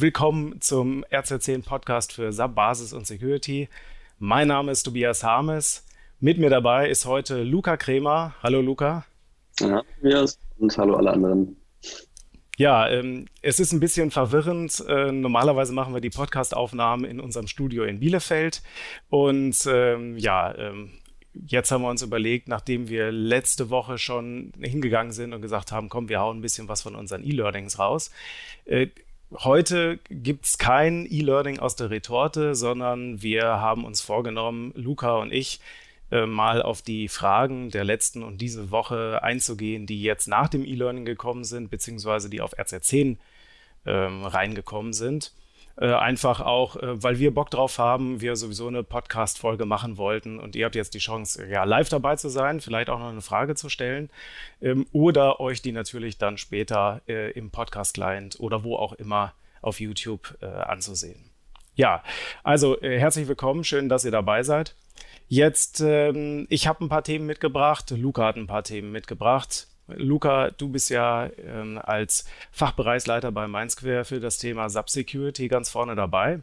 willkommen zum RZ10 Podcast für SAP Basis und Security. Mein Name ist Tobias Harmes. Mit mir dabei ist heute Luca Kremer. Hallo Luca. Ja, Tobias und hallo alle anderen. Ja, ähm, es ist ein bisschen verwirrend. Äh, normalerweise machen wir die Podcastaufnahmen in unserem Studio in Bielefeld. Und ähm, ja, ähm, jetzt haben wir uns überlegt, nachdem wir letzte Woche schon hingegangen sind und gesagt haben, komm, wir hauen ein bisschen was von unseren E-Learnings raus. Äh, heute gibt es kein E-Learning aus der Retorte, sondern wir haben uns vorgenommen, Luca und ich, äh, mal auf die Fragen der letzten und diese Woche einzugehen, die jetzt nach dem E-Learning gekommen sind, beziehungsweise die auf RZ10 ähm, reingekommen sind. Äh, einfach auch, äh, weil wir Bock drauf haben, wir sowieso eine Podcast-Folge machen wollten und ihr habt jetzt die Chance, ja, live dabei zu sein, vielleicht auch noch eine Frage zu stellen ähm, oder euch die natürlich dann später äh, im Podcast-Client oder wo auch immer auf YouTube äh, anzusehen. Ja, also äh, herzlich willkommen, schön, dass ihr dabei seid. Jetzt, ähm, ich habe ein paar Themen mitgebracht, Luca hat ein paar Themen mitgebracht. Luca, du bist ja ähm, als Fachbereichsleiter bei Mainsquare für das Thema Subsecurity ganz vorne dabei.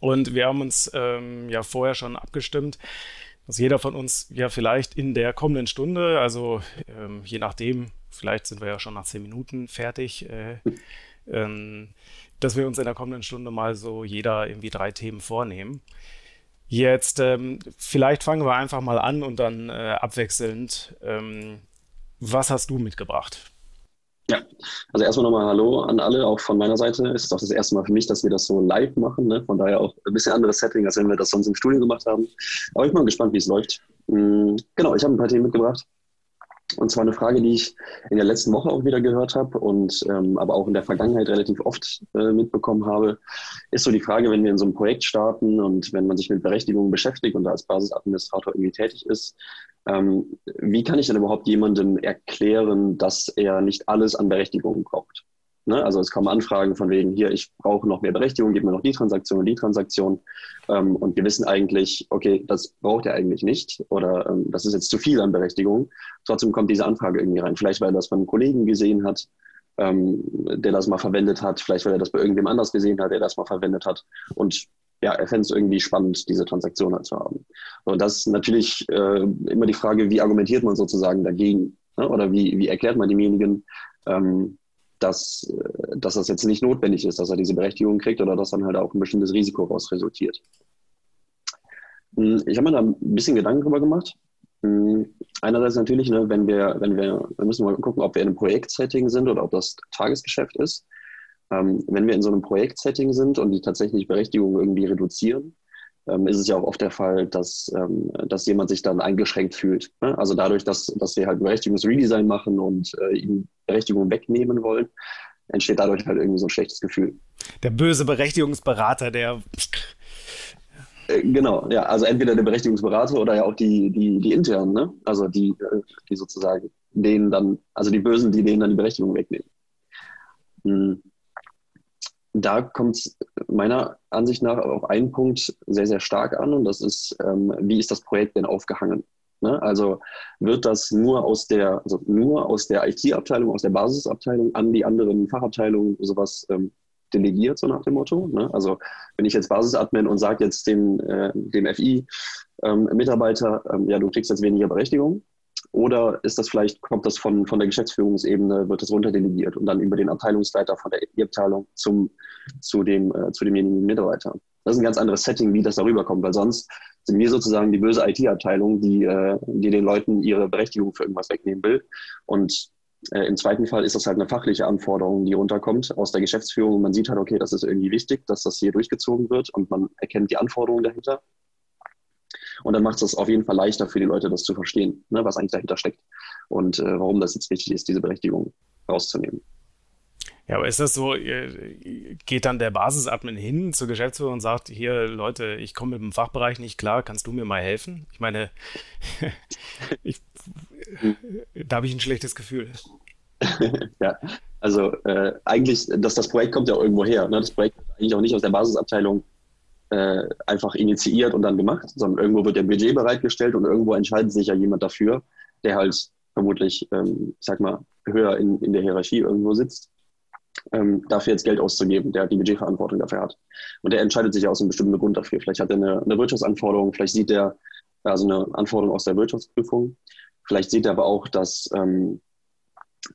Und wir haben uns ähm, ja vorher schon abgestimmt, dass jeder von uns ja vielleicht in der kommenden Stunde, also ähm, je nachdem, vielleicht sind wir ja schon nach zehn Minuten fertig, äh, ähm, dass wir uns in der kommenden Stunde mal so jeder irgendwie drei Themen vornehmen. Jetzt, ähm, vielleicht fangen wir einfach mal an und dann äh, abwechselnd ähm, was hast du mitgebracht? Ja, also erstmal nochmal Hallo an alle, auch von meiner Seite. Es ist auch das erste Mal für mich, dass wir das so live machen. Ne? Von daher auch ein bisschen anderes Setting, als wenn wir das sonst im Studio gemacht haben. Aber ich bin mal gespannt, wie es läuft. Mhm, genau, ich habe ein paar Themen mitgebracht. Und zwar eine Frage, die ich in der letzten Woche auch wieder gehört habe und ähm, aber auch in der Vergangenheit relativ oft äh, mitbekommen habe, ist so die Frage, wenn wir in so einem Projekt starten und wenn man sich mit Berechtigungen beschäftigt und da als Basisadministrator irgendwie tätig ist, ähm, wie kann ich denn überhaupt jemandem erklären, dass er nicht alles an Berechtigungen braucht? Ne? Also es kommen Anfragen von wegen, hier, ich brauche noch mehr Berechtigung, gib mir noch die Transaktion und die Transaktion. Ähm, und wir wissen eigentlich, okay, das braucht er eigentlich nicht oder ähm, das ist jetzt zu viel an Berechtigung. Trotzdem kommt diese Anfrage irgendwie rein. Vielleicht, weil er das von einem Kollegen gesehen hat, ähm, der das mal verwendet hat. Vielleicht, weil er das bei irgendwem anders gesehen hat, der das mal verwendet hat. Und ja, er fände es irgendwie spannend, diese Transaktion halt zu haben. Und das ist natürlich äh, immer die Frage, wie argumentiert man sozusagen dagegen? Ne? Oder wie, wie erklärt man demjenigen, ähm, dass, äh, dass das jetzt nicht notwendig ist, dass er diese Berechtigung kriegt oder dass dann halt auch ein bestimmtes Risiko daraus resultiert. Hm, ich habe mir da ein bisschen Gedanken drüber gemacht. Hm, einerseits natürlich, ne, wenn wir, wenn wir, wir müssen mal gucken, ob wir in einem Projektsetting sind oder ob das Tagesgeschäft ist. Ähm, wenn wir in so einem Projektsetting sind und die tatsächlich Berechtigung irgendwie reduzieren, ähm, ist es ja auch oft der Fall, dass, ähm, dass jemand sich dann eingeschränkt fühlt. Ne? Also dadurch, dass, dass wir halt Berechtigungsredesign machen und äh, ihm Berechtigung wegnehmen wollen, entsteht dadurch halt irgendwie so ein schlechtes Gefühl. Der böse Berechtigungsberater, der äh, Genau, ja, also entweder der Berechtigungsberater oder ja auch die, die, die internen, ne? Also die, äh, die sozusagen denen dann, also die Bösen, die denen dann die Berechtigung wegnehmen. Hm da kommt es meiner Ansicht nach auf einen Punkt sehr, sehr stark an und das ist, ähm, wie ist das Projekt denn aufgehangen? Ne? Also wird das nur aus der, also nur aus der IT-Abteilung, aus der Basisabteilung an die anderen Fachabteilungen sowas ähm, delegiert, so nach dem Motto? Ne? Also wenn ich jetzt Basisadmin und sage jetzt dem, äh, dem FI-Mitarbeiter, ähm, ähm, ja, du kriegst jetzt weniger Berechtigung, oder ist das vielleicht, kommt das von, von der Geschäftsführungsebene, wird das runterdelegiert und dann über den Abteilungsleiter von der E-Abteilung zum, zu, dem, äh, zu demjenigen Mitarbeiter? Das ist ein ganz anderes Setting, wie das darüber kommt, weil sonst sind wir sozusagen die böse IT-Abteilung, die, äh, die den Leuten ihre Berechtigung für irgendwas wegnehmen will. Und äh, im zweiten Fall ist das halt eine fachliche Anforderung, die runterkommt aus der Geschäftsführung. Man sieht halt, okay, das ist irgendwie wichtig, dass das hier durchgezogen wird und man erkennt die Anforderungen dahinter. Und dann macht es auf jeden Fall leichter für die Leute, das zu verstehen, ne, was eigentlich dahinter steckt und äh, warum das jetzt wichtig ist, diese Berechtigung rauszunehmen. Ja, aber ist das so, geht dann der Basisadmin hin zur Geschäftsführung und sagt, hier Leute, ich komme mit dem Fachbereich nicht klar, kannst du mir mal helfen? Ich meine, ich, da habe ich ein schlechtes Gefühl. ja, also äh, eigentlich, dass das Projekt kommt ja irgendwo her. Ne? Das Projekt ist eigentlich auch nicht aus der Basisabteilung äh, einfach initiiert und dann gemacht, sondern irgendwo wird der Budget bereitgestellt und irgendwo entscheidet sich ja jemand dafür, der halt vermutlich, ähm, ich sag mal, höher in, in der Hierarchie irgendwo sitzt ähm, dafür jetzt Geld auszugeben, der die Budgetverantwortung dafür hat. Und der entscheidet sich aus einem bestimmten Grund dafür. Vielleicht hat er eine, eine Wirtschaftsanforderung, vielleicht sieht er also eine Anforderung aus der Wirtschaftsprüfung. Vielleicht sieht er aber auch, dass, ähm,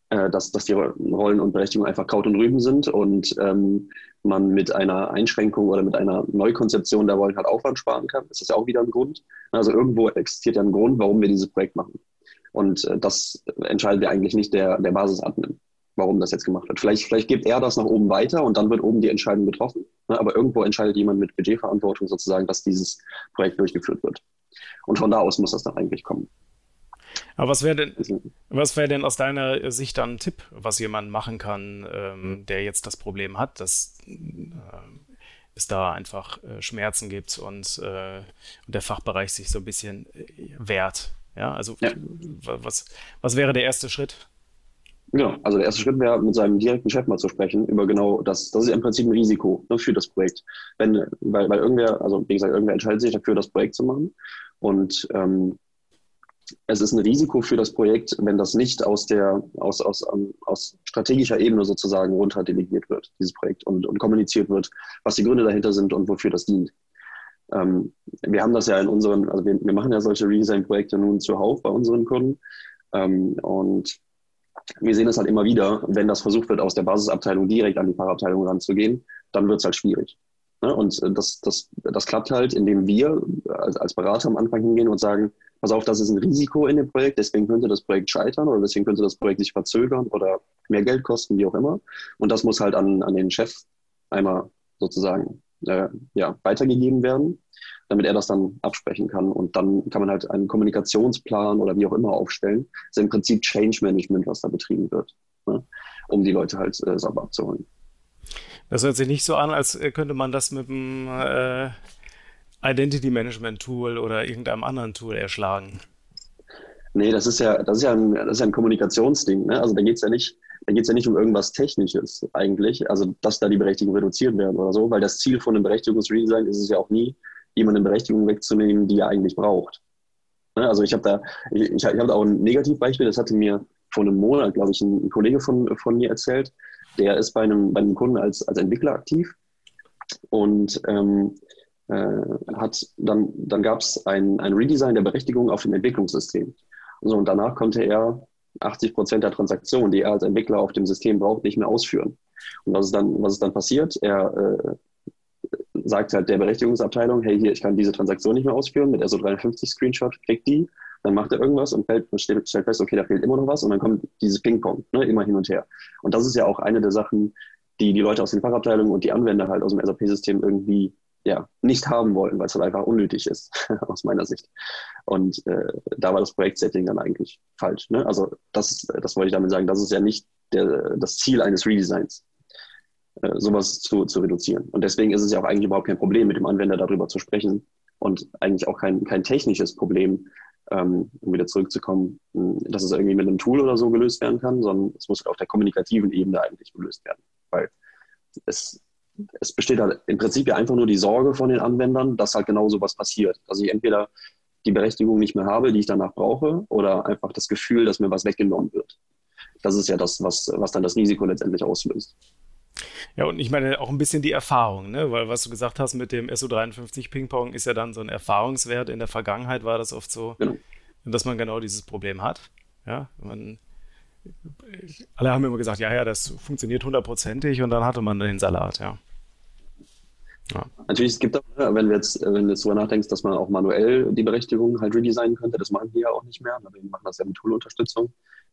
äh, dass, dass die Rollen und Berechtigungen einfach Kraut und Rüben sind und ähm, man mit einer Einschränkung oder mit einer Neukonzeption der Rollen halt Aufwand sparen kann. Das ist ja auch wieder ein Grund. Also irgendwo existiert ja ein Grund, warum wir dieses Projekt machen. Und äh, das entscheidet ja eigentlich nicht der, der Basisadmin warum das jetzt gemacht wird. Vielleicht, vielleicht gibt er das nach oben weiter und dann wird oben die Entscheidung getroffen. Ne? Aber irgendwo entscheidet jemand mit Budgetverantwortung sozusagen, dass dieses Projekt durchgeführt wird. Und von da aus muss das dann eigentlich kommen. Aber was wäre denn, was wäre denn aus deiner Sicht dann ein Tipp, was jemand machen kann, ähm, der jetzt das Problem hat, dass äh, es da einfach äh, Schmerzen gibt und, äh, und, der Fachbereich sich so ein bisschen äh, wehrt? Ja, also ja. Was, was wäre der erste Schritt? Genau, also der erste Schritt wäre, mit seinem direkten Chef mal zu sprechen über genau das. Das ist im Prinzip ein Risiko ne, für das Projekt. Wenn, weil, weil irgendwer, also wie gesagt, irgendwer entscheidet sich dafür, das Projekt zu machen. Und ähm, es ist ein Risiko für das Projekt, wenn das nicht aus der, aus, aus, um, aus strategischer Ebene sozusagen runter delegiert wird, dieses Projekt, und, und kommuniziert wird, was die Gründe dahinter sind und wofür das dient. Ähm, wir haben das ja in unseren, also wir, wir machen ja solche Redesign-Projekte nun zuhauf bei unseren Kunden. Ähm, und wir sehen es halt immer wieder, wenn das versucht wird, aus der Basisabteilung direkt an die Fachabteilung ranzugehen, dann wird es halt schwierig. Ne? Und äh, das, das, das klappt halt, indem wir als, als Berater am Anfang hingehen und sagen, pass auf, das ist ein Risiko in dem Projekt, deswegen könnte das Projekt scheitern oder deswegen könnte das Projekt sich verzögern oder mehr Geld kosten, wie auch immer. Und das muss halt an, an den Chef einmal sozusagen äh, ja, weitergegeben werden damit er das dann absprechen kann. Und dann kann man halt einen Kommunikationsplan oder wie auch immer aufstellen. Das ist im Prinzip Change Management, was da betrieben wird, ne? um die Leute halt äh, sauber abzuholen. Das hört sich nicht so an, als könnte man das mit einem äh, Identity Management Tool oder irgendeinem anderen Tool erschlagen. Nee, das ist ja, das ist ja ein, das ist ja ein Kommunikationsding. Ne? Also da geht es ja nicht, da geht ja nicht um irgendwas Technisches eigentlich, also dass da die Berechtigungen reduziert werden oder so, weil das Ziel von einem Berechtigungsredesign ist es ja auch nie, jemandem Berechtigung wegzunehmen, die er eigentlich braucht. Ne, also ich habe da, ich, ich habe da auch ein Negativbeispiel, das hatte mir vor einem Monat, glaube ich, ein, Kollege von, von mir erzählt. Der ist bei einem, bei einem Kunden als, als Entwickler aktiv und ähm, äh, hat dann, dann gab es ein, ein Redesign der Berechtigung auf dem Entwicklungssystem. So, und danach konnte er 80 Prozent der Transaktionen, die er als Entwickler auf dem System braucht, nicht mehr ausführen. Und was ist dann, was ist dann passiert? Er äh, sagt halt der Berechtigungsabteilung, hey, hier, ich kann diese Transaktion nicht mehr ausführen, mit SO350 Screenshot, kriegt die, dann macht er irgendwas und fällt, stellt, stellt fest, okay, da fehlt immer noch was und dann kommt dieses Ping-Pong, ne, immer hin und her. Und das ist ja auch eine der Sachen, die die Leute aus den Fachabteilungen und die Anwender halt aus dem SAP-System irgendwie ja, nicht haben wollen, weil es halt einfach unnötig ist, aus meiner Sicht. Und äh, da war das Projektsetting dann eigentlich falsch. Ne? Also das, das wollte ich damit sagen, das ist ja nicht der, das Ziel eines Redesigns. Äh, sowas zu, zu reduzieren. Und deswegen ist es ja auch eigentlich überhaupt kein Problem, mit dem Anwender darüber zu sprechen und eigentlich auch kein, kein technisches Problem, um wieder zurückzukommen, dass es irgendwie mit einem Tool oder so gelöst werden kann, sondern es muss auf der kommunikativen Ebene eigentlich gelöst werden. Weil es, es besteht halt im Prinzip ja einfach nur die Sorge von den Anwendern, dass halt genau sowas passiert. Dass ich entweder die Berechtigung nicht mehr habe, die ich danach brauche, oder einfach das Gefühl, dass mir was weggenommen wird. Das ist ja das, was, was dann das Risiko letztendlich auslöst. Ja, und ich meine auch ein bisschen die Erfahrung, ne? weil was du gesagt hast mit dem SO53 Ping-Pong ist ja dann so ein Erfahrungswert. In der Vergangenheit war das oft so, genau. dass man genau dieses Problem hat. Ja, man, alle haben immer gesagt, ja, ja, das funktioniert hundertprozentig und dann hatte man den Salat, ja. ja. Natürlich, es gibt auch, ne, wenn du jetzt, wenn du jetzt drüber nachdenkst, dass man auch manuell die Berechtigung halt redesignen könnte, das machen wir ja auch nicht mehr, wir machen das ja mit Tool-Unterstützung.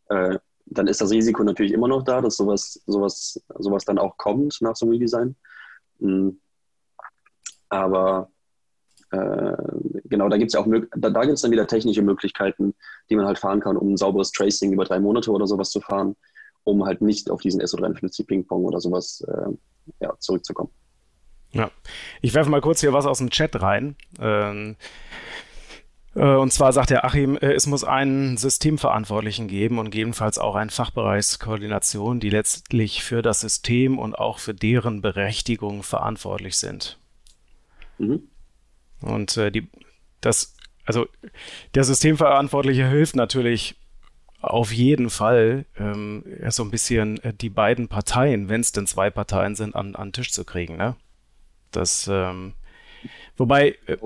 Äh, dann ist das Risiko natürlich immer noch da, dass sowas, sowas, sowas dann auch kommt nach so einem Redesign. Mhm. Aber äh, genau, da gibt es ja auch da, da gibt es dann wieder technische Möglichkeiten, die man halt fahren kann, um ein sauberes Tracing über drei Monate oder sowas zu fahren, um halt nicht auf diesen SO53 Ping-Pong oder sowas äh, ja, zurückzukommen. Ja, ich werfe mal kurz hier was aus dem Chat rein. Ähm, äh, und zwar sagt der Achim, äh, es muss einen Systemverantwortlichen geben und gegebenenfalls auch eine Fachbereichskoordination, die letztlich für das System und auch für deren Berechtigung verantwortlich sind. Mhm. Und äh, die, das, also der Systemverantwortliche hilft natürlich auf jeden Fall ähm, so ein bisschen äh, die beiden Parteien, wenn es denn zwei Parteien sind, an, an den Tisch zu kriegen. Ne? Das, ähm, wobei, äh,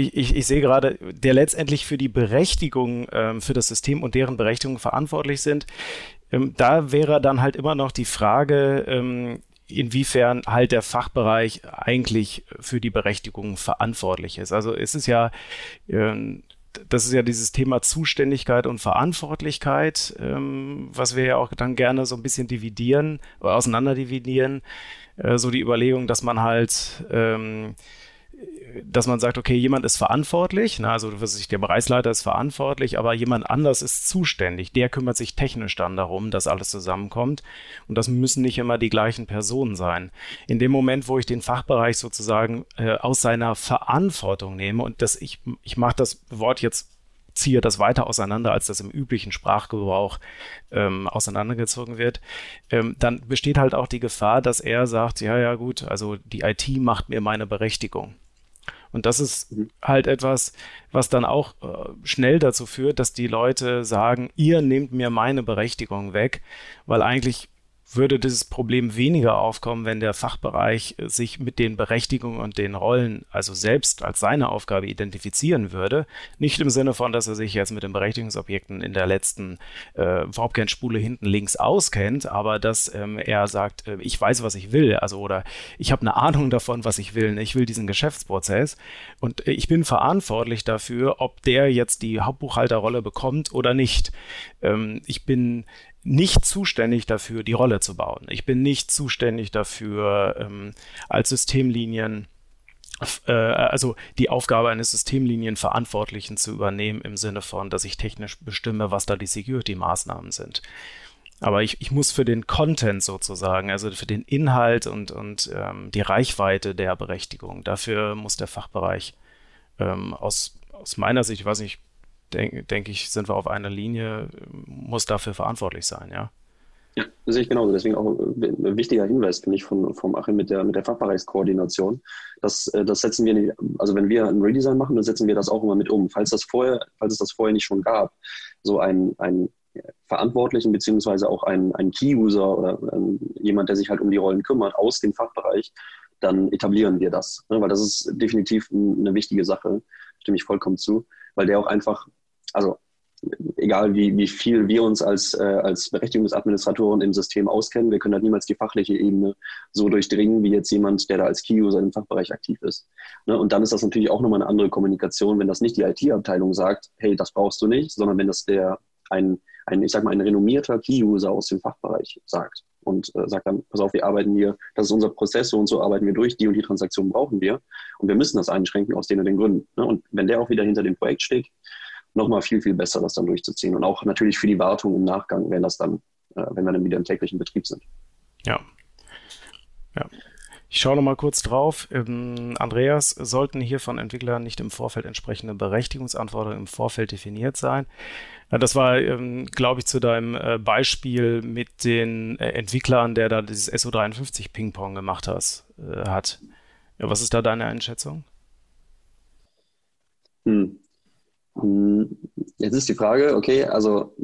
ich, ich, ich, sehe gerade, der letztendlich für die Berechtigung ähm, für das System und deren Berechtigung verantwortlich sind, ähm, da wäre dann halt immer noch die Frage, ähm, inwiefern halt der Fachbereich eigentlich für die Berechtigung verantwortlich ist. Also es ist ja, ähm, das ist ja dieses Thema Zuständigkeit und Verantwortlichkeit, ähm, was wir ja auch dann gerne so ein bisschen dividieren oder auseinander dividieren. Äh, so die Überlegung, dass man halt ähm, dass man sagt, okay, jemand ist verantwortlich, na, also was ich, der Bereichsleiter ist verantwortlich, aber jemand anders ist zuständig. Der kümmert sich technisch dann darum, dass alles zusammenkommt. Und das müssen nicht immer die gleichen Personen sein. In dem Moment, wo ich den Fachbereich sozusagen äh, aus seiner Verantwortung nehme und das, ich, ich mache das Wort jetzt ziehe das weiter auseinander, als das im üblichen Sprachgebrauch ähm, auseinandergezogen wird, ähm, dann besteht halt auch die Gefahr, dass er sagt, ja, ja gut, also die IT macht mir meine Berechtigung. Und das ist mhm. halt etwas, was dann auch äh, schnell dazu führt, dass die Leute sagen, ihr nehmt mir meine Berechtigung weg, weil eigentlich würde dieses Problem weniger aufkommen, wenn der Fachbereich sich mit den Berechtigungen und den Rollen, also selbst als seine Aufgabe identifizieren würde. Nicht im Sinne von, dass er sich jetzt mit den Berechtigungsobjekten in der letzten äh, Worpcan-Spule hinten links auskennt, aber dass ähm, er sagt, äh, ich weiß, was ich will, also oder ich habe eine Ahnung davon, was ich will. Ich will diesen Geschäftsprozess und äh, ich bin verantwortlich dafür, ob der jetzt die Hauptbuchhalterrolle bekommt oder nicht. Ähm, ich bin nicht zuständig dafür, die Rolle zu bauen. Ich bin nicht zuständig dafür, ähm, als Systemlinien äh, also die Aufgabe eines Systemlinienverantwortlichen zu übernehmen im Sinne von, dass ich technisch bestimme, was da die Security-Maßnahmen sind. Aber ich, ich muss für den Content sozusagen, also für den Inhalt und, und ähm, die Reichweite der Berechtigung, dafür muss der Fachbereich ähm, aus, aus meiner Sicht, ich weiß nicht, denke denk ich, sind wir auf einer Linie, muss dafür verantwortlich sein, ja. Ja, das sehe ich genauso. Deswegen auch ein wichtiger Hinweis, finde ich, von, vom Achim mit der, mit der Fachbereichskoordination. Das, äh, das setzen wir nicht, also wenn wir ein Redesign machen, dann setzen wir das auch immer mit um. Falls das vorher, falls es das vorher nicht schon gab, so ein, ein Verantwortlichen beziehungsweise auch ein, ein Key-User oder ähm, jemand, der sich halt um die Rollen kümmert aus dem Fachbereich, dann etablieren wir das. Ne? Weil das ist definitiv eine wichtige Sache, stimme ich vollkommen zu, weil der auch einfach also egal wie, wie viel wir uns als, äh, als Berechtigungsadministratoren im System auskennen, wir können halt niemals die fachliche Ebene so durchdringen, wie jetzt jemand, der da als Key-User im Fachbereich aktiv ist. Ne? Und dann ist das natürlich auch nochmal eine andere Kommunikation, wenn das nicht die IT-Abteilung sagt, hey, das brauchst du nicht, sondern wenn das der ein, ein ich sag mal, ein renommierter Key-User aus dem Fachbereich sagt und äh, sagt dann, pass auf, wir arbeiten hier, das ist unser Prozess, so und so arbeiten wir durch, die und die Transaktion brauchen wir und wir müssen das einschränken aus den und den Gründen. Ne? Und wenn der auch wieder hinter dem Projekt steht, nochmal viel, viel besser, das dann durchzuziehen. Und auch natürlich für die Wartung im Nachgang, wenn das dann, äh, wenn wir dann wieder im täglichen Betrieb sind. Ja. Ja. Ich schaue noch mal kurz drauf. Ähm, Andreas, sollten hier von Entwicklern nicht im Vorfeld entsprechende Berechtigungsanforderungen im Vorfeld definiert sein? Ja, das war, ähm, glaube ich, zu deinem äh, Beispiel mit den äh, Entwicklern, der da dieses SO53 Ping-Pong gemacht äh, hat. Ja, was ist da deine Einschätzung? Hm. Hm, jetzt ist die Frage, okay, also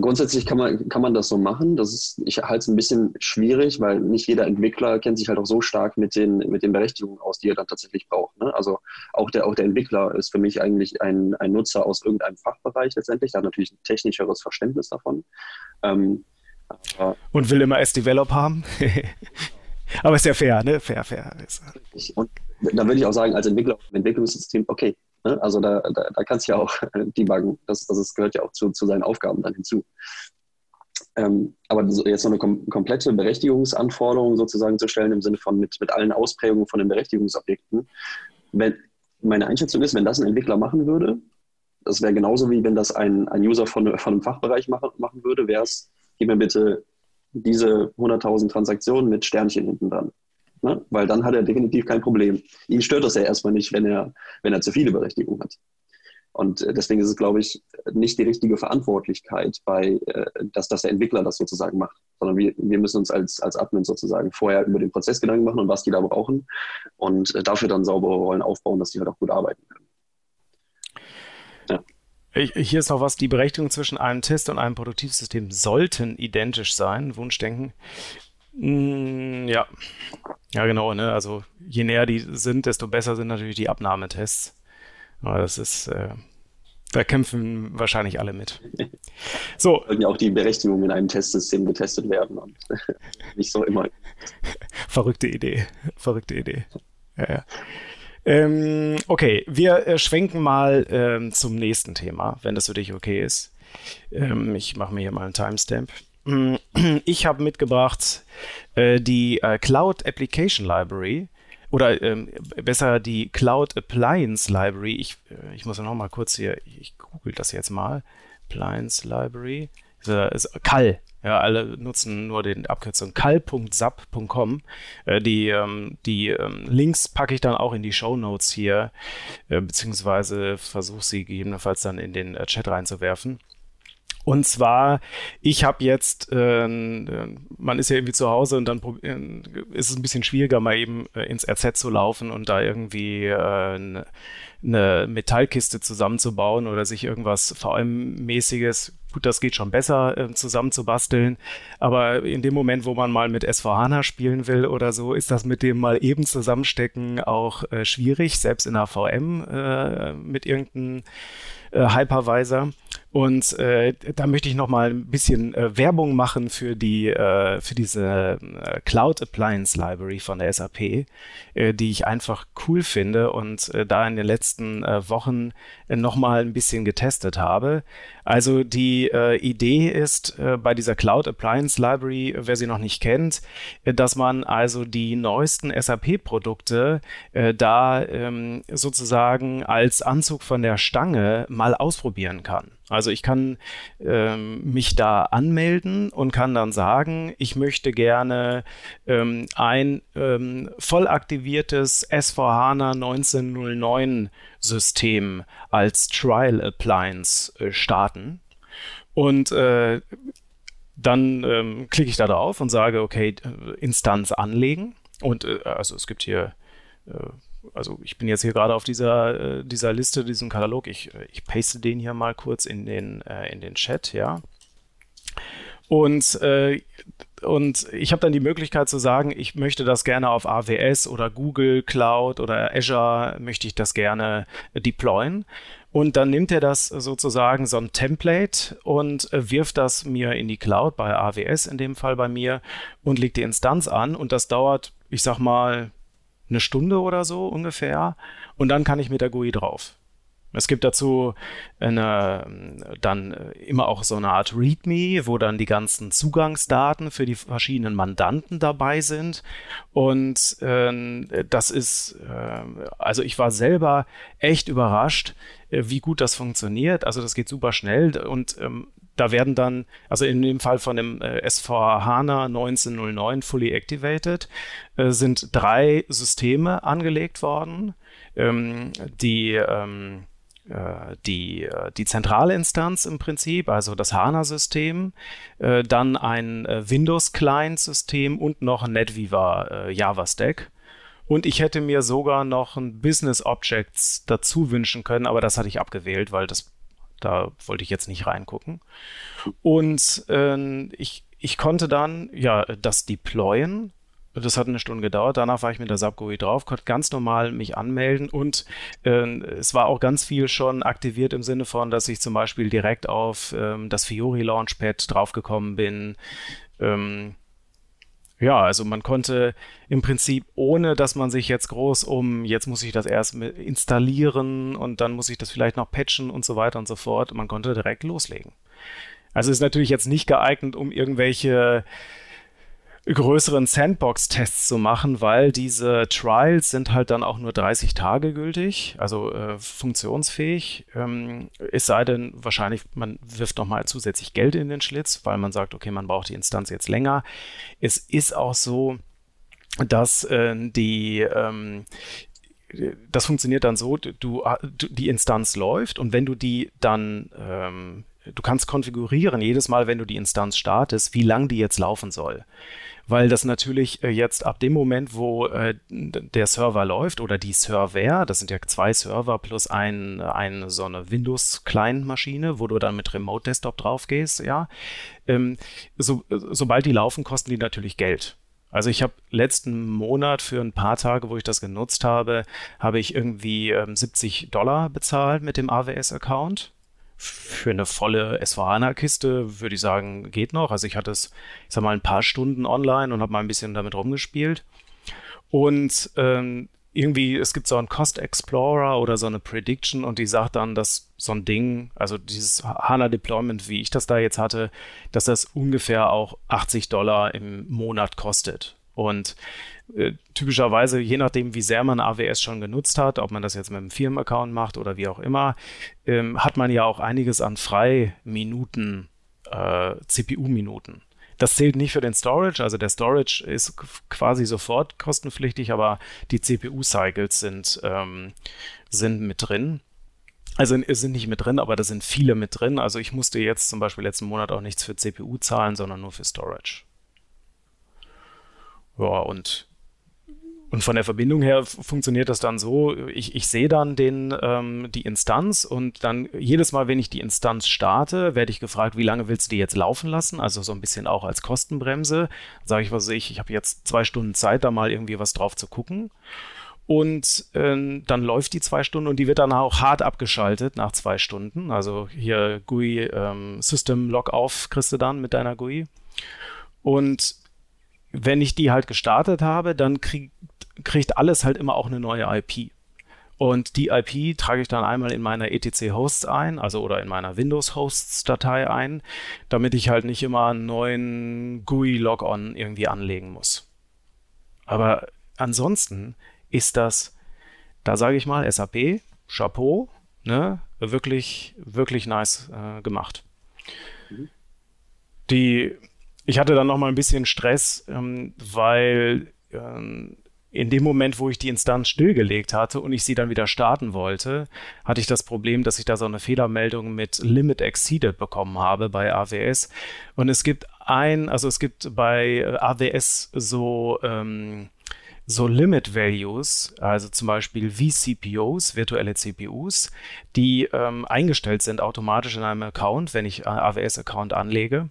grundsätzlich kann man, kann man das so machen. Das ist, ich halte es ein bisschen schwierig, weil nicht jeder Entwickler kennt sich halt auch so stark mit den, mit den Berechtigungen aus, die er dann tatsächlich braucht. Ne? Also auch der, auch der Entwickler ist für mich eigentlich ein, ein Nutzer aus irgendeinem Fachbereich letztendlich. Der hat natürlich ein technischeres Verständnis davon. Ähm, Und will immer S-Develop haben. aber ist ja fair, ne? Fair, fair. Und da würde ich auch sagen, als Entwickler im Entwicklungssystem, okay, Ne? Also da, da, da kannst du ja auch debuggen. Das, das gehört ja auch zu, zu seinen Aufgaben dann hinzu. Ähm, aber jetzt noch eine kom komplette Berechtigungsanforderung sozusagen zu stellen im Sinne von mit, mit allen Ausprägungen von den Berechtigungsobjekten. Wenn, meine Einschätzung ist, wenn das ein Entwickler machen würde, das wäre genauso wie wenn das ein, ein User von, von einem Fachbereich machen, machen würde, wäre es, gib mir bitte diese 100.000 Transaktionen mit Sternchen hinten dran. Ne? Weil dann hat er definitiv kein Problem. Ihn stört das ja erstmal nicht, wenn er, wenn er zu viele Berechtigungen hat. Und äh, deswegen ist es, glaube ich, nicht die richtige Verantwortlichkeit, bei, äh, dass, dass der Entwickler das sozusagen macht, sondern wir, wir müssen uns als, als Admin sozusagen vorher über den Prozess Gedanken machen und was die da brauchen und äh, dafür dann saubere Rollen aufbauen, dass die halt auch gut arbeiten können. Ja. hier ist noch was, die Berechtigung zwischen einem Test und einem Produktivsystem sollten identisch sein, Wunschdenken. Mm, ja, ja genau, ne? also je näher die sind, desto besser sind natürlich die Abnahmetests. Aber das ist, äh, da kämpfen wahrscheinlich alle mit. So. Sollten ja auch die Berechtigungen in einem Testsystem getestet werden und nicht so immer. Verrückte Idee. Verrückte Idee. Ja, ja. Ähm, okay, wir äh, schwenken mal ähm, zum nächsten Thema, wenn das für dich okay ist. Ähm, ich mache mir hier mal einen Timestamp. Ich habe mitgebracht äh, die äh, Cloud Application Library oder ähm, besser die Cloud Appliance Library. Ich, äh, ich muss noch mal kurz hier, ich google das jetzt mal. Appliance Library. CAL. Ja, alle nutzen nur den Abkürzung cal.sap.com. Die ähm, die ähm, Links packe ich dann auch in die Show Notes hier, beziehungsweise versuche sie gegebenenfalls dann in den Chat reinzuwerfen. Und zwar, ich habe jetzt, äh, man ist ja irgendwie zu Hause und dann äh, ist es ein bisschen schwieriger, mal eben äh, ins RZ zu laufen und da irgendwie äh, eine Metallkiste zusammenzubauen oder sich irgendwas VM-mäßiges, gut, das geht schon besser, äh, zusammenzubasteln. Aber in dem Moment, wo man mal mit SVHANA spielen will oder so, ist das mit dem mal eben zusammenstecken auch äh, schwierig, selbst in einer VM äh, mit irgendeinem Hypervisor. Und äh, da möchte ich noch mal ein bisschen äh, Werbung machen für die äh, für diese äh, Cloud Appliance Library von der SAP, äh, die ich einfach cool finde und äh, da in den letzten äh, Wochen äh, noch mal ein bisschen getestet habe. Also die äh, Idee ist äh, bei dieser Cloud Appliance Library, wer sie noch nicht kennt, äh, dass man also die neuesten SAP-Produkte äh, da ähm, sozusagen als Anzug von der Stange mal ausprobieren kann. Also ich kann ähm, mich da anmelden und kann dann sagen, ich möchte gerne ähm, ein ähm, voll aktiviertes S4HANA 1909 System als Trial Appliance äh, starten. Und äh, dann ähm, klicke ich da drauf und sage, okay, äh, Instanz anlegen. Und äh, also es gibt hier äh, also ich bin jetzt hier gerade auf dieser, äh, dieser Liste, diesem Katalog. Ich, äh, ich paste den hier mal kurz in den, äh, in den Chat, ja. Und, und ich habe dann die Möglichkeit zu sagen, ich möchte das gerne auf AWS oder Google Cloud oder Azure, möchte ich das gerne deployen. Und dann nimmt er das sozusagen so ein Template und wirft das mir in die Cloud, bei AWS in dem Fall bei mir, und legt die Instanz an. Und das dauert, ich sag mal, eine Stunde oder so ungefähr und dann kann ich mit der GUI drauf. Es gibt dazu eine, dann immer auch so eine Art README, wo dann die ganzen Zugangsdaten für die verschiedenen Mandanten dabei sind. Und äh, das ist, äh, also ich war selber echt überrascht, äh, wie gut das funktioniert. Also das geht super schnell und ähm, da werden dann, also in dem Fall von dem äh, SV HANA 1909 Fully Activated, äh, sind drei Systeme angelegt worden. Ähm, die ähm, äh, die, äh, die zentrale Instanz im Prinzip, also das HANA-System, äh, dann ein Windows-Client-System und noch ein NetWeaver Java-Stack. Und ich hätte mir sogar noch ein Business Objects dazu wünschen können, aber das hatte ich abgewählt, weil das da wollte ich jetzt nicht reingucken. Und äh, ich, ich konnte dann ja das deployen. Das hat eine Stunde gedauert. Danach war ich mit der SAP-GUI drauf, konnte ganz normal mich anmelden und äh, es war auch ganz viel schon aktiviert im Sinne von, dass ich zum Beispiel direkt auf ähm, das Fiori Launchpad draufgekommen bin. Ähm, ja, also man konnte im Prinzip, ohne dass man sich jetzt groß um, jetzt muss ich das erst installieren und dann muss ich das vielleicht noch patchen und so weiter und so fort, man konnte direkt loslegen. Also ist natürlich jetzt nicht geeignet, um irgendwelche größeren Sandbox-Tests zu machen, weil diese Trials sind halt dann auch nur 30 Tage gültig, also äh, funktionsfähig. Ähm, es sei denn, wahrscheinlich, man wirft nochmal zusätzlich Geld in den Schlitz, weil man sagt, okay, man braucht die Instanz jetzt länger. Es ist auch so, dass äh, die ähm, das funktioniert dann so, du, du, die Instanz läuft und wenn du die dann ähm, du kannst konfigurieren jedes Mal, wenn du die Instanz startest, wie lang die jetzt laufen soll weil das natürlich äh, jetzt ab dem Moment, wo äh, der Server läuft oder die Server, das sind ja zwei Server plus ein, eine so eine Windows-Client-Maschine, wo du dann mit Remote Desktop drauf gehst, ja, ähm, so, sobald die laufen, kosten die natürlich Geld. Also ich habe letzten Monat für ein paar Tage, wo ich das genutzt habe, habe ich irgendwie ähm, 70 Dollar bezahlt mit dem AWS-Account für eine volle S4HANA-Kiste würde ich sagen, geht noch. Also ich hatte es, ich sag mal, ein paar Stunden online und habe mal ein bisschen damit rumgespielt. Und ähm, irgendwie, es gibt so einen Cost Explorer oder so eine Prediction und die sagt dann, dass so ein Ding, also dieses HANA Deployment, wie ich das da jetzt hatte, dass das ungefähr auch 80 Dollar im Monat kostet. Und äh, typischerweise, je nachdem, wie sehr man AWS schon genutzt hat, ob man das jetzt mit einem Firmenaccount macht oder wie auch immer, ähm, hat man ja auch einiges an Freiminuten, äh, CPU-Minuten. Das zählt nicht für den Storage, also der Storage ist quasi sofort kostenpflichtig, aber die CPU-Cycles sind, ähm, sind mit drin. Also sind nicht mit drin, aber da sind viele mit drin. Also ich musste jetzt zum Beispiel letzten Monat auch nichts für CPU zahlen, sondern nur für Storage. Ja, und und von der Verbindung her funktioniert das dann so, ich, ich sehe dann den, ähm, die Instanz und dann jedes Mal, wenn ich die Instanz starte, werde ich gefragt, wie lange willst du die jetzt laufen lassen? Also so ein bisschen auch als Kostenbremse. Sage ich, was sehe ich, ich habe jetzt zwei Stunden Zeit, da mal irgendwie was drauf zu gucken. Und äh, dann läuft die zwei Stunden und die wird dann auch hart abgeschaltet nach zwei Stunden. Also hier GUI ähm, System Log auf kriegst du dann mit deiner GUI. Und wenn ich die halt gestartet habe, dann krieg, kriegt alles halt immer auch eine neue IP. Und die IP trage ich dann einmal in meiner etc Hosts ein, also oder in meiner Windows Hosts Datei ein, damit ich halt nicht immer einen neuen GUI Logon irgendwie anlegen muss. Aber ansonsten ist das, da sage ich mal, SAP, Chapeau, ne, wirklich, wirklich nice äh, gemacht. Mhm. Die, ich hatte dann noch mal ein bisschen Stress, ähm, weil ähm, in dem Moment, wo ich die Instanz stillgelegt hatte und ich sie dann wieder starten wollte, hatte ich das Problem, dass ich da so eine Fehlermeldung mit Limit Exceeded bekommen habe bei AWS. Und es gibt ein, also es gibt bei AWS so, ähm, so Limit Values, also zum Beispiel vCPUs, virtuelle CPUs, die ähm, eingestellt sind automatisch in einem Account, wenn ich AWS-Account anlege.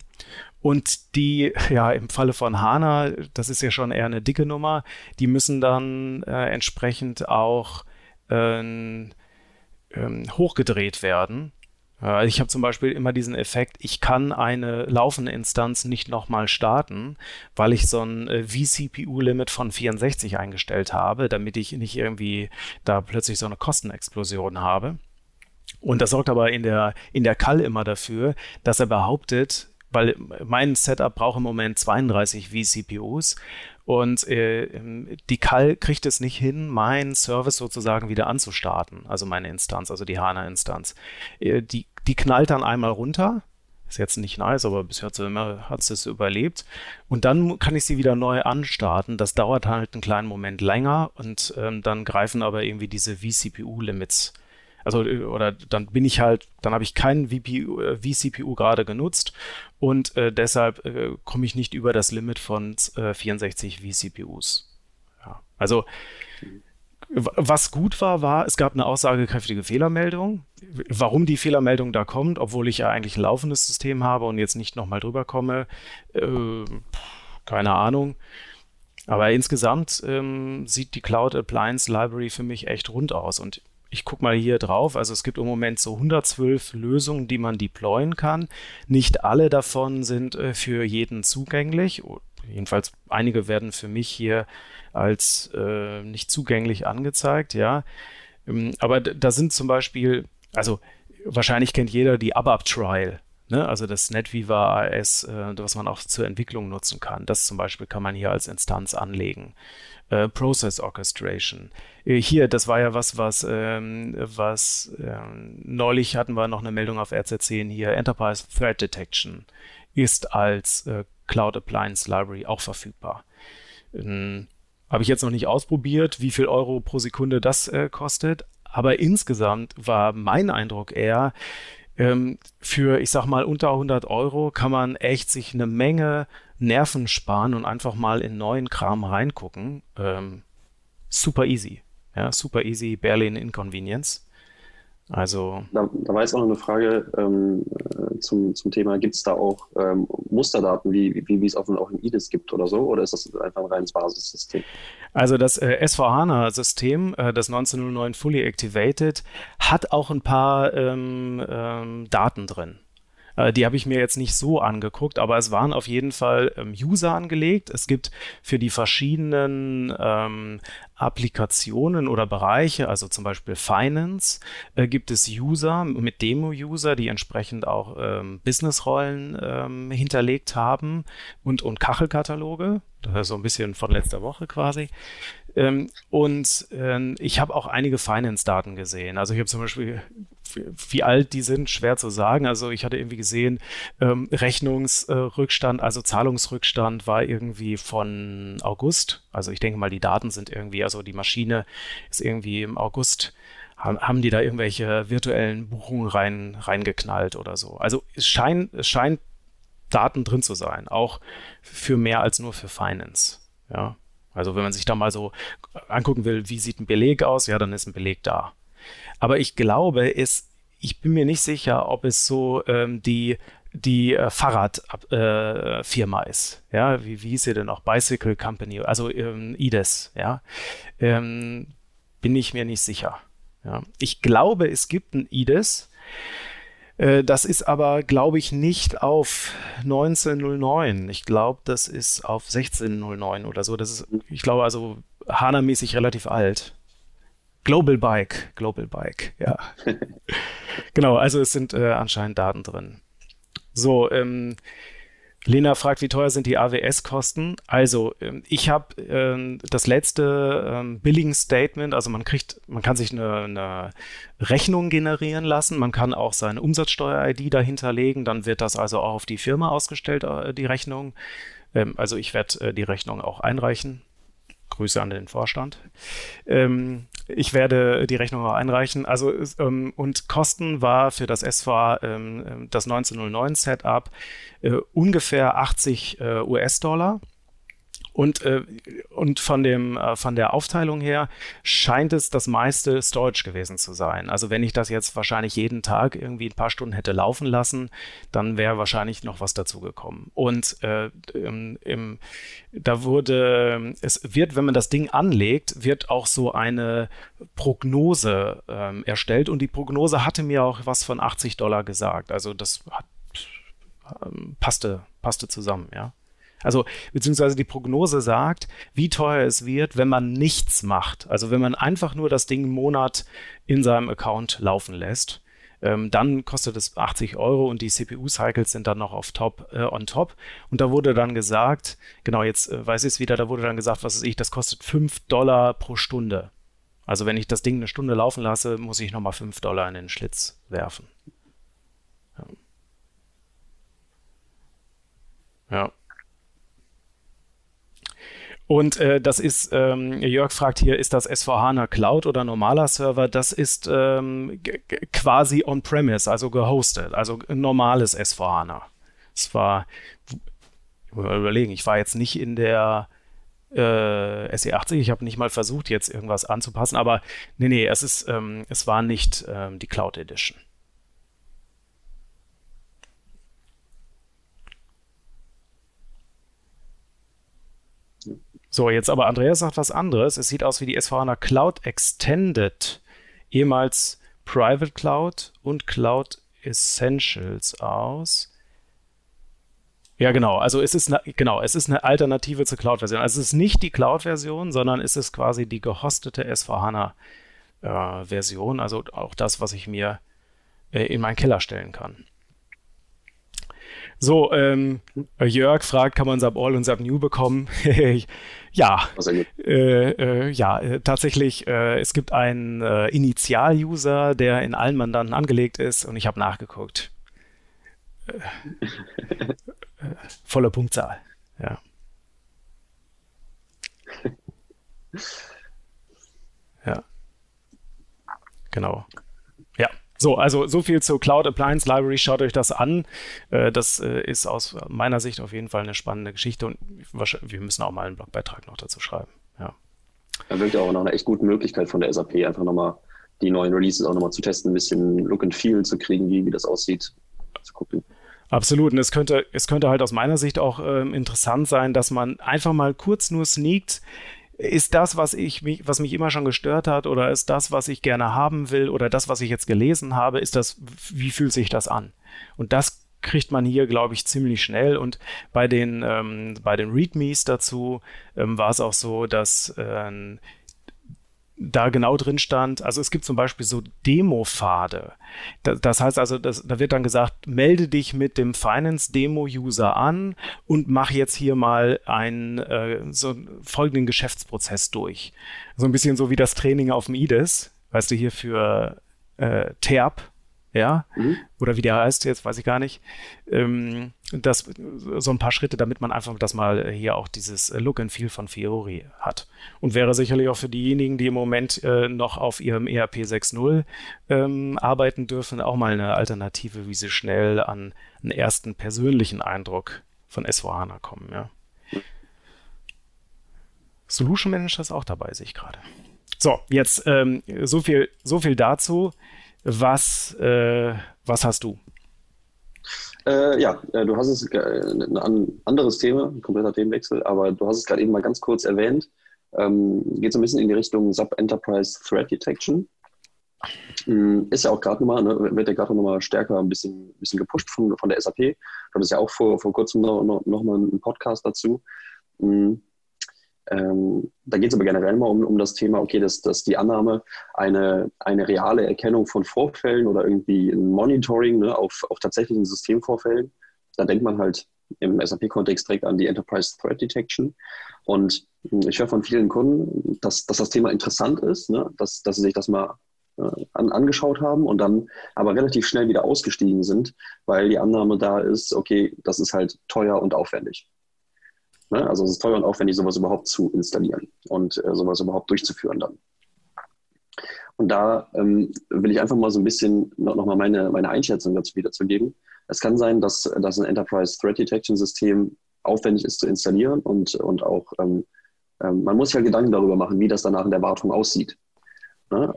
Und die, ja, im Falle von HANA, das ist ja schon eher eine dicke Nummer, die müssen dann äh, entsprechend auch äh, ähm, hochgedreht werden. Äh, ich habe zum Beispiel immer diesen Effekt, ich kann eine laufende Instanz nicht nochmal starten, weil ich so ein äh, vCPU-Limit von 64 eingestellt habe, damit ich nicht irgendwie da plötzlich so eine Kostenexplosion habe. Und das sorgt aber in der, in der Call immer dafür, dass er behauptet, weil mein Setup braucht im Moment 32 vCPUs und äh, die Cal kriegt es nicht hin, meinen Service sozusagen wieder anzustarten, also meine Instanz, also die HANA-Instanz. Äh, die, die knallt dann einmal runter, ist jetzt nicht nice, aber bisher hat es überlebt. Und dann kann ich sie wieder neu anstarten. Das dauert halt einen kleinen Moment länger und ähm, dann greifen aber irgendwie diese vCPU-Limits also äh, oder dann bin ich halt, dann habe ich keinen VPU, äh, vCPU gerade genutzt und äh, deshalb äh, komme ich nicht über das Limit von äh, 64 vCPUs. Ja. Also was gut war, war, es gab eine aussagekräftige Fehlermeldung. Warum die Fehlermeldung da kommt, obwohl ich ja eigentlich ein laufendes System habe und jetzt nicht nochmal drüber komme, äh, keine Ahnung. Aber insgesamt ähm, sieht die Cloud Appliance Library für mich echt rund aus. Und ich gucke mal hier drauf, also es gibt im Moment so 112 Lösungen, die man deployen kann. Nicht alle davon sind äh, für jeden zugänglich. Jedenfalls einige werden für mich hier als äh, nicht zugänglich angezeigt, ja. Ähm, aber da sind zum Beispiel, also wahrscheinlich kennt jeder die ABAP Trial. Ne? Also das NetWeaver AS, äh, was man auch zur Entwicklung nutzen kann. Das zum Beispiel kann man hier als Instanz anlegen. Äh, Process Orchestration. Äh, hier, das war ja was, was, ähm, was ähm, neulich hatten wir noch eine Meldung auf RZ10 hier, Enterprise Threat Detection ist als äh, Cloud Appliance Library auch verfügbar. Ähm, Habe ich jetzt noch nicht ausprobiert, wie viel Euro pro Sekunde das äh, kostet, aber insgesamt war mein Eindruck eher, ähm, für, ich sag mal, unter 100 Euro kann man echt sich eine Menge Nerven sparen und einfach mal in neuen Kram reingucken. Ähm, super easy. Ja, super easy, barely an inconvenience. Also. Da, da war jetzt auch noch eine Frage ähm, äh, zum, zum Thema, gibt es da auch ähm, Musterdaten, wie, wie, wie es auch, auch in IDIS gibt oder so, oder ist das einfach ein reines Basissystem? Also das äh, SVHANA-System, äh, das 1909 Fully Activated, hat auch ein paar ähm, ähm, Daten drin. Äh, die habe ich mir jetzt nicht so angeguckt, aber es waren auf jeden Fall ähm, User angelegt. Es gibt für die verschiedenen ähm, Applikationen oder Bereiche, also zum Beispiel Finance, äh, gibt es User mit Demo-User, die entsprechend auch ähm, Business-Rollen ähm, hinterlegt haben und, und Kachelkataloge. Das ist so ein bisschen von letzter Woche quasi. Ähm, und äh, ich habe auch einige Finance-Daten gesehen. Also ich habe zum Beispiel, wie alt die sind, schwer zu sagen. Also ich hatte irgendwie gesehen, ähm, Rechnungsrückstand, also Zahlungsrückstand war irgendwie von August. Also ich denke mal, die Daten sind irgendwie, also die Maschine ist irgendwie im August haben, die da irgendwelche virtuellen Buchungen rein, reingeknallt oder so. Also es scheint, es scheint Daten drin zu sein, auch für mehr als nur für Finance. Ja. Also wenn man sich da mal so angucken will, wie sieht ein Beleg aus, ja, dann ist ein Beleg da. Aber ich glaube, es, ich bin mir nicht sicher, ob es so ähm, die die äh, Fahrradfirma äh, ist. Ja, wie, wie hieß sie denn auch? Bicycle Company, also ähm, IDES, ja. Ähm, bin ich mir nicht sicher. Ja. Ich glaube, es gibt ein IDES, äh, das ist aber, glaube ich, nicht auf 1909. Ich glaube, das ist auf 1609 oder so. Das ist, ich glaube, also HANA-mäßig relativ alt. Global Bike, Global Bike, ja. genau, also es sind äh, anscheinend Daten drin. So, ähm, Lena fragt, wie teuer sind die AWS-Kosten? Also, ähm, ich habe ähm, das letzte ähm, Billing Statement, also man kriegt, man kann sich eine, eine Rechnung generieren lassen, man kann auch seine Umsatzsteuer-ID dahinterlegen, dann wird das also auch auf die Firma ausgestellt, äh, die Rechnung. Ähm, also ich werde äh, die Rechnung auch einreichen. Grüße an den Vorstand. Ähm, ich werde die Rechnung auch einreichen. Also ähm, und Kosten war für das SVA ähm, ähm das 1909 Setup äh, ungefähr 80 äh, US-Dollar. Und, äh, und von, dem, äh, von der Aufteilung her scheint es das meiste Storage gewesen zu sein. Also wenn ich das jetzt wahrscheinlich jeden Tag irgendwie ein paar Stunden hätte laufen lassen, dann wäre wahrscheinlich noch was dazugekommen. Und äh, im, im, da wurde, es wird, wenn man das Ding anlegt, wird auch so eine Prognose ähm, erstellt. Und die Prognose hatte mir auch was von 80 Dollar gesagt. Also das hat, ähm, passte, passte zusammen, ja. Also beziehungsweise die Prognose sagt, wie teuer es wird, wenn man nichts macht. Also wenn man einfach nur das Ding einen Monat in seinem Account laufen lässt. Ähm, dann kostet es 80 Euro und die CPU-Cycles sind dann noch auf top, äh, on top. Und da wurde dann gesagt, genau, jetzt äh, weiß ich es wieder, da wurde dann gesagt, was weiß ich, das kostet 5 Dollar pro Stunde. Also wenn ich das Ding eine Stunde laufen lasse, muss ich nochmal 5 Dollar in den Schlitz werfen. Ja. ja. Und äh, das ist, ähm, Jörg fragt hier, ist das SVHANA Cloud oder normaler Server? Das ist ähm, quasi on-premise, also gehostet, also normales SVHANA. Es war, ich muss mal überlegen, ich war jetzt nicht in der äh, SE80, ich habe nicht mal versucht, jetzt irgendwas anzupassen, aber nee, nee, es ist, ähm, es war nicht ähm, die Cloud Edition. So, jetzt aber Andreas sagt was anderes. Es sieht aus wie die S4HANA Cloud Extended, ehemals Private Cloud und Cloud Essentials aus. Ja, genau. Also es ist eine, genau, es ist eine Alternative zur Cloud-Version. Also es ist nicht die Cloud-Version, sondern es ist quasi die gehostete S4HANA-Version. Äh, also auch das, was ich mir äh, in meinen Keller stellen kann. So, ähm, Jörg fragt, kann man Sub All und Sub New bekommen? ja, äh, äh, ja, äh, tatsächlich, äh, es gibt einen äh, Initial-User, der in allen Mandanten angelegt ist und ich habe nachgeguckt. Äh, volle Punktzahl, ja. Ja. Genau. Ja. So, also so viel zur Cloud Appliance Library. Schaut euch das an. Äh, das äh, ist aus meiner Sicht auf jeden Fall eine spannende Geschichte und wir müssen auch mal einen Blogbeitrag noch dazu schreiben. Ja. Da wirkt ja auch noch eine echt gute Möglichkeit von der SAP, einfach nochmal die neuen Releases auch nochmal zu testen, ein bisschen Look and Feel zu kriegen, wie, wie das aussieht, zu gucken. Absolut. Und es könnte, es könnte halt aus meiner Sicht auch ähm, interessant sein, dass man einfach mal kurz nur sneakt, ist das, was ich mich, was mich immer schon gestört hat, oder ist das, was ich gerne haben will, oder das, was ich jetzt gelesen habe, ist das, wie fühlt sich das an? Und das kriegt man hier, glaube ich, ziemlich schnell. Und bei den, ähm, bei den Readmes dazu ähm, war es auch so, dass äh, da genau drin stand, also es gibt zum Beispiel so Demo-Pfade. Das, heißt also, das, da wird dann gesagt, melde dich mit dem Finance-Demo-User an und mach jetzt hier mal einen äh, so folgenden Geschäftsprozess durch. So ein bisschen so wie das Training auf dem IDES, weißt du, hier für äh, TERP, ja, mhm. oder wie der heißt jetzt, weiß ich gar nicht. Ähm, das, so ein paar Schritte, damit man einfach das mal hier auch dieses Look and Feel von Fiori hat. Und wäre sicherlich auch für diejenigen, die im Moment äh, noch auf ihrem ERP 6.0 ähm, arbeiten dürfen, auch mal eine Alternative, wie sie schnell an einen ersten persönlichen Eindruck von S4HANA kommen, ja. Solution Manager ist auch dabei, sehe ich gerade. So, jetzt ähm, so viel, so viel dazu. Was, äh, was hast du? Äh, ja, äh, du hast es, äh, ein anderes Thema, ein kompletter Themenwechsel, aber du hast es gerade eben mal ganz kurz erwähnt. Ähm, geht so ein bisschen in die Richtung Sub-Enterprise Threat Detection. Ähm, ist ja auch gerade nochmal, ne, wird ja gerade nochmal stärker ein bisschen, bisschen gepusht von, von der SAP. Du hattest ja auch vor, vor kurzem noch, noch, einen Podcast dazu. Ähm, ähm, da geht es aber generell mal um, um das Thema, okay, dass, dass die Annahme eine, eine reale Erkennung von Vorfällen oder irgendwie ein Monitoring ne, auf, auf tatsächlichen Systemvorfällen, da denkt man halt im SAP-Kontext direkt an die Enterprise Threat Detection. Und ich höre von vielen Kunden, dass, dass das Thema interessant ist, ne, dass, dass sie sich das mal äh, an, angeschaut haben und dann aber relativ schnell wieder ausgestiegen sind, weil die Annahme da ist, okay, das ist halt teuer und aufwendig. Ne? Also es ist teuer und aufwendig, sowas überhaupt zu installieren und äh, sowas überhaupt durchzuführen dann. Und da ähm, will ich einfach mal so ein bisschen noch, noch meine, meine Einschätzung dazu wiederzugeben. Es kann sein, dass, dass ein Enterprise Threat Detection System aufwendig ist zu installieren und, und auch ähm, ähm, man muss ja Gedanken darüber machen, wie das danach in der Wartung aussieht. Ne?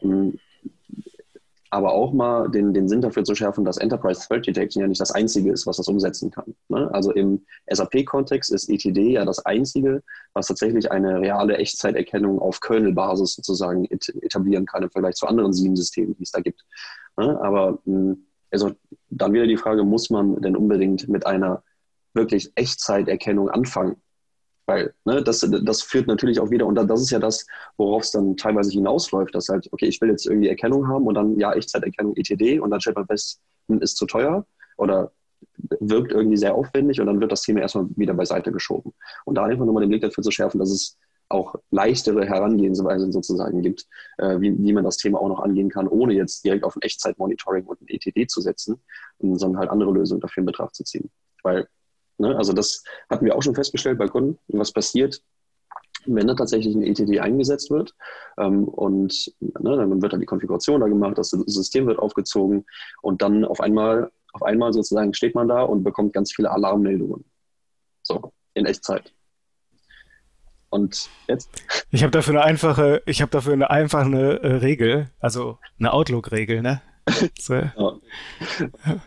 Aber auch mal den, den Sinn dafür zu schärfen, dass Enterprise Threat Detection ja nicht das Einzige ist, was das umsetzen kann. Ne? Also im SAP-Kontext ist ETD ja das Einzige, was tatsächlich eine reale Echtzeiterkennung auf Kernel-Basis sozusagen etablieren kann im Vergleich zu anderen sieben Systemen, die es da gibt. Ne? Aber hm, also dann wieder die Frage, muss man denn unbedingt mit einer wirklich Echtzeiterkennung anfangen? Weil ne, das, das führt natürlich auch wieder, und das ist ja das, worauf es dann teilweise hinausläuft, dass halt, okay, ich will jetzt irgendwie Erkennung haben und dann, ja, Echtzeiterkennung ETD und dann stellt man fest, hm, ist zu teuer oder wirkt irgendwie sehr aufwendig und dann wird das Thema erstmal wieder beiseite geschoben. Und da einfach nochmal den Blick dafür zu schärfen, dass es auch leichtere Herangehensweisen sozusagen gibt, äh, wie, wie man das Thema auch noch angehen kann, ohne jetzt direkt auf ein Echtzeitmonitoring und ein ETD zu setzen, sondern halt andere Lösungen dafür in Betracht zu ziehen. Weil Ne? Also das hatten wir auch schon festgestellt bei Kunden, was passiert, wenn da tatsächlich ein ETD eingesetzt wird ähm, und ne, dann wird dann die Konfiguration da gemacht, das System wird aufgezogen und dann auf einmal, auf einmal sozusagen steht man da und bekommt ganz viele Alarmmeldungen. So, in Echtzeit. Und jetzt? Ich habe dafür eine einfache, ich habe dafür eine einfache äh, Regel, also eine Outlook-Regel, ne? So.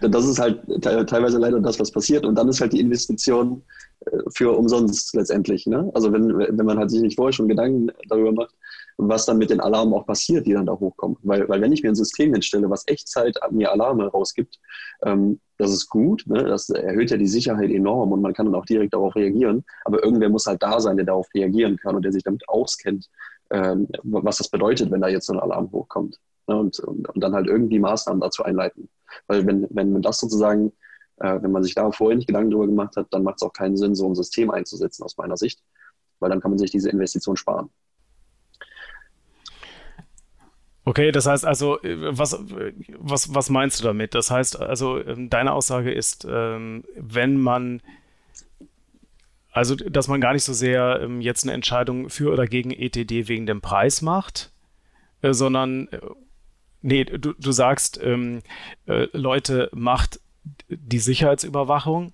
Das ist halt teilweise leider das, was passiert. Und dann ist halt die Investition äh, für umsonst letztendlich. Ne? Also wenn, wenn man halt sich nicht vorher schon Gedanken darüber macht, was dann mit den Alarmen auch passiert, die dann da hochkommen. Weil, weil wenn ich mir ein System hinstelle, was Echtzeit mir Alarme rausgibt, ähm, das ist gut, ne? das erhöht ja die Sicherheit enorm und man kann dann auch direkt darauf reagieren. Aber irgendwer muss halt da sein, der darauf reagieren kann und der sich damit auskennt, ähm, was das bedeutet, wenn da jetzt so ein Alarm hochkommt und, und, und, dann halt irgendwie Maßnahmen dazu einleiten. Weil wenn, wenn man das sozusagen, äh, wenn man sich da vorher nicht Gedanken darüber gemacht hat, dann macht es auch keinen Sinn, so ein System einzusetzen aus meiner Sicht, weil dann kann man sich diese Investition sparen. Okay, das heißt also, was, was, was meinst du damit? Das heißt also, ähm, deine Aussage ist, ähm, wenn man also, dass man gar nicht so sehr ähm, jetzt eine Entscheidung für oder gegen ETD wegen dem Preis macht, äh, sondern äh, nee, du, du sagst, ähm, äh, Leute, macht die Sicherheitsüberwachung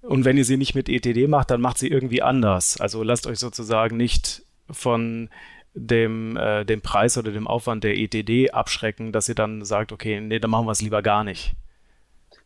und wenn ihr sie nicht mit ETD macht, dann macht sie irgendwie anders. Also lasst euch sozusagen nicht von dem, äh, dem Preis oder dem Aufwand der ETD abschrecken, dass ihr dann sagt, okay, nee, dann machen wir es lieber gar nicht.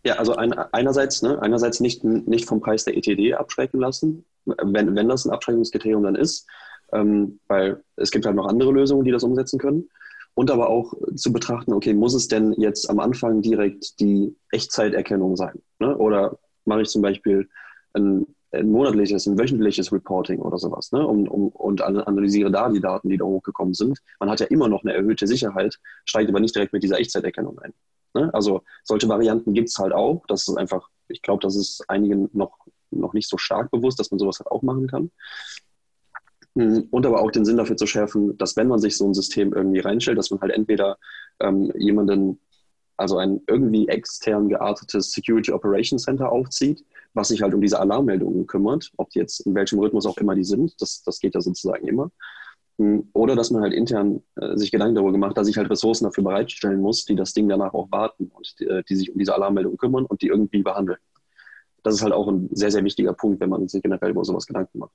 Ja, also ein, einerseits, ne, einerseits nicht, nicht vom Preis der ETD abschrecken lassen, wenn, wenn das ein Abschreckungskriterium dann ist, ähm, weil es gibt halt noch andere Lösungen, die das umsetzen können. Und aber auch zu betrachten, okay, muss es denn jetzt am Anfang direkt die Echtzeiterkennung sein? Ne? Oder mache ich zum Beispiel ein, ein, monatliches, ein wöchentliches Reporting oder sowas ne? um, um, und analysiere da die Daten, die da hochgekommen sind. Man hat ja immer noch eine erhöhte Sicherheit, steigt aber nicht direkt mit dieser Echtzeiterkennung ein. Ne? Also solche Varianten gibt es halt auch. Das ist einfach, ich glaube, das ist einigen noch, noch nicht so stark bewusst, dass man sowas halt auch machen kann. Hm, und aber auch den Sinn dafür zu schärfen, dass wenn man sich so ein System irgendwie reinstellt, dass man halt entweder ähm, jemanden, also ein irgendwie extern geartetes Security Operations Center aufzieht, was sich halt um diese Alarmmeldungen kümmert, ob die jetzt in welchem Rhythmus auch immer die sind, das, das geht ja sozusagen immer. Hm, oder dass man halt intern äh, sich Gedanken darüber gemacht, dass ich halt Ressourcen dafür bereitstellen muss, die das Ding danach auch warten und die, äh, die sich um diese Alarmmeldungen kümmern und die irgendwie behandeln. Das ist halt auch ein sehr, sehr wichtiger Punkt, wenn man sich generell über sowas Gedanken macht.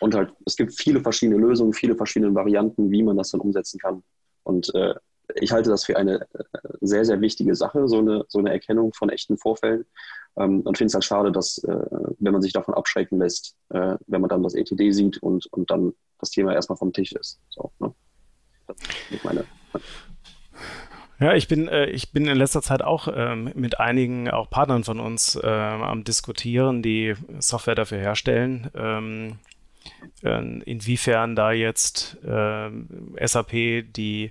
Und halt, es gibt viele verschiedene Lösungen, viele verschiedene Varianten, wie man das dann umsetzen kann. Und äh, ich halte das für eine äh, sehr, sehr wichtige Sache, so eine, so eine Erkennung von echten Vorfällen. Ähm, und finde es halt schade, dass, äh, wenn man sich davon abschrecken lässt, äh, wenn man dann das ETD sieht und, und dann das Thema erstmal vom Tisch ist. So, ne? Das ist meine. Ja, ich bin, äh, ich bin in letzter Zeit auch ähm, mit einigen auch Partnern von uns äh, am diskutieren, die Software dafür herstellen. Ähm, äh, inwiefern da jetzt ähm, SAP, die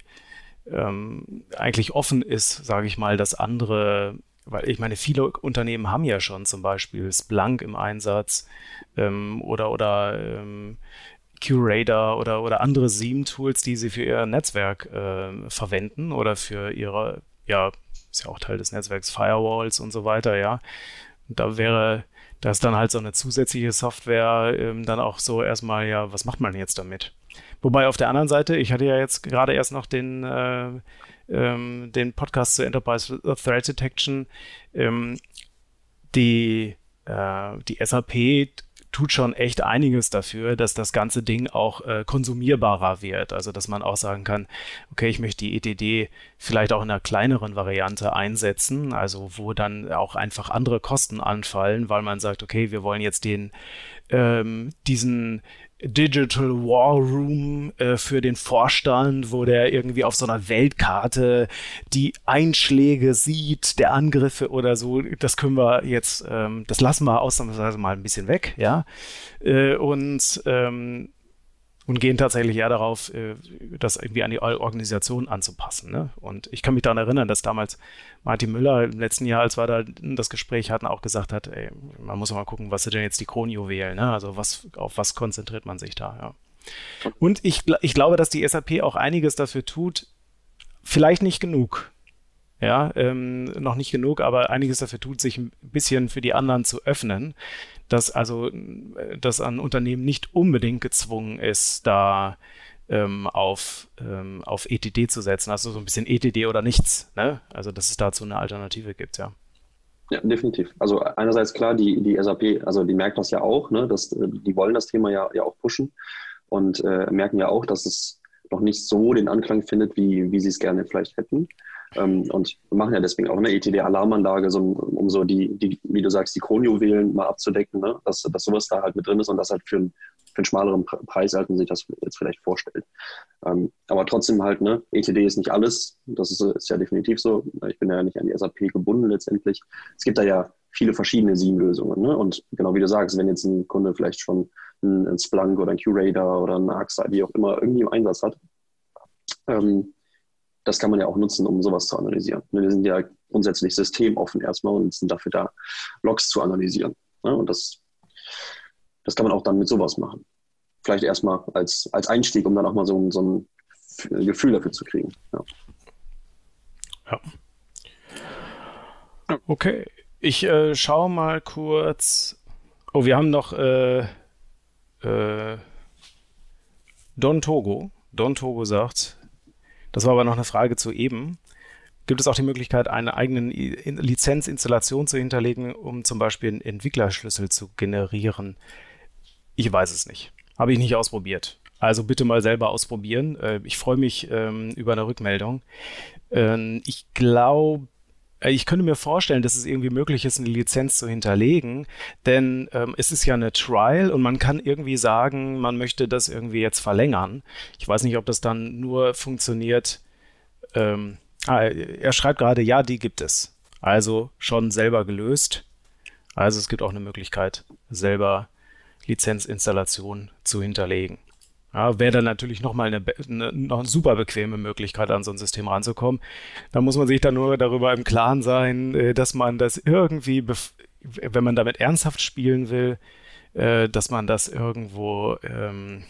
ähm, eigentlich offen ist, sage ich mal, dass andere, weil ich meine, viele Unternehmen haben ja schon zum Beispiel Splunk im Einsatz ähm, oder oder ähm, Curator oder, oder andere Seam-Tools, die sie für ihr Netzwerk äh, verwenden oder für ihre, ja, ist ja auch Teil des Netzwerks, Firewalls und so weiter, ja. Und da wäre das dann halt so eine zusätzliche Software ähm, dann auch so erstmal, ja, was macht man jetzt damit? Wobei auf der anderen Seite, ich hatte ja jetzt gerade erst noch den, äh, ähm, den Podcast zur Enterprise Threat Detection, ähm, die, äh, die SAP tut schon echt einiges dafür, dass das ganze Ding auch äh, konsumierbarer wird. Also dass man auch sagen kann, okay, ich möchte die ETD vielleicht auch in einer kleineren Variante einsetzen, also wo dann auch einfach andere Kosten anfallen, weil man sagt, okay, wir wollen jetzt den ähm, diesen Digital War Room äh, für den Vorstand, wo der irgendwie auf so einer Weltkarte die Einschläge sieht, der Angriffe oder so. Das können wir jetzt, ähm, das lassen wir ausnahmsweise mal ein bisschen weg, ja. Äh, und ähm, und gehen tatsächlich eher darauf, äh, das irgendwie an die Organisation anzupassen. Ne? Und ich kann mich daran erinnern, dass damals Martin Müller im letzten Jahr, als wir da das Gespräch hatten, auch gesagt hat, ey, man muss mal gucken, was sind denn jetzt die Kronjuwelen? Ne? Also was, auf was konzentriert man sich da? Ja. Und ich, ich glaube, dass die SAP auch einiges dafür tut, vielleicht nicht genug, ja, ähm, noch nicht genug, aber einiges dafür tut, sich ein bisschen für die anderen zu öffnen dass also dass ein Unternehmen nicht unbedingt gezwungen ist, da ähm, auf, ähm, auf ETD zu setzen. Also so ein bisschen ETD oder nichts. Ne? Also dass es dazu eine Alternative gibt, ja. Ja, definitiv. Also einerseits klar, die, die SAP, also die merkt das ja auch, ne? dass, die wollen das Thema ja, ja auch pushen und äh, merken ja auch, dass es noch nicht so den Anklang findet, wie, wie sie es gerne vielleicht hätten. Ähm, und wir machen ja deswegen auch eine ETD-Alarmanlage, so, um so die, die, wie du sagst, die Kronjuwelen mal abzudecken, ne? dass, dass sowas da halt mit drin ist und das halt für, ein, für einen schmaleren Preis, als man sich das jetzt vielleicht vorstellt. Ähm, aber trotzdem halt, ne, ETD ist nicht alles, das ist, ist ja definitiv so. Ich bin ja nicht an die SAP gebunden letztendlich. Es gibt da ja viele verschiedene SIEM-Lösungen. Ne? Und genau wie du sagst, wenn jetzt ein Kunde vielleicht schon ein, Splunk oder ein Curator oder ein AXA, wie auch immer, irgendwie im Einsatz hat, ähm, das kann man ja auch nutzen, um sowas zu analysieren. Ne, wir sind ja grundsätzlich systemoffen erstmal und sind dafür da, Logs zu analysieren. Ne, und das, das kann man auch dann mit sowas machen. Vielleicht erstmal als, als Einstieg, um dann auch mal so, so ein Gefühl dafür zu kriegen. Ja. ja. Okay, ich äh, schaue mal kurz. Oh, wir haben noch äh, äh, Don Togo. Don Togo sagt, Das war aber noch eine Frage zu eben. Gibt es auch die Möglichkeit, eine eigene Lizenzinstallation zu hinterlegen, um zum Beispiel einen Entwicklerschlüssel zu generieren? Ich weiß es nicht. Habe ich nicht ausprobiert. Also bitte mal selber ausprobieren. Äh, ich freue mich ähm, über eine Rückmeldung. Ähm, ich glaube, ich könnte mir vorstellen, dass es irgendwie möglich ist, eine Lizenz zu hinterlegen, denn ähm, es ist ja eine Trial und man kann irgendwie sagen, man möchte das irgendwie jetzt verlängern. Ich weiß nicht, ob das dann nur funktioniert. Ähm, ah, er schreibt gerade, ja, die gibt es. Also schon selber gelöst. Also es gibt auch eine Möglichkeit, selber Lizenzinstallation zu hinterlegen. Ja, wäre dann natürlich nochmal eine, eine, noch eine super bequeme Möglichkeit, an so ein System ranzukommen. Da muss man sich dann nur darüber im Klaren sein, äh, dass man das irgendwie, wenn man damit ernsthaft spielen will, äh, dass man das irgendwo ähm,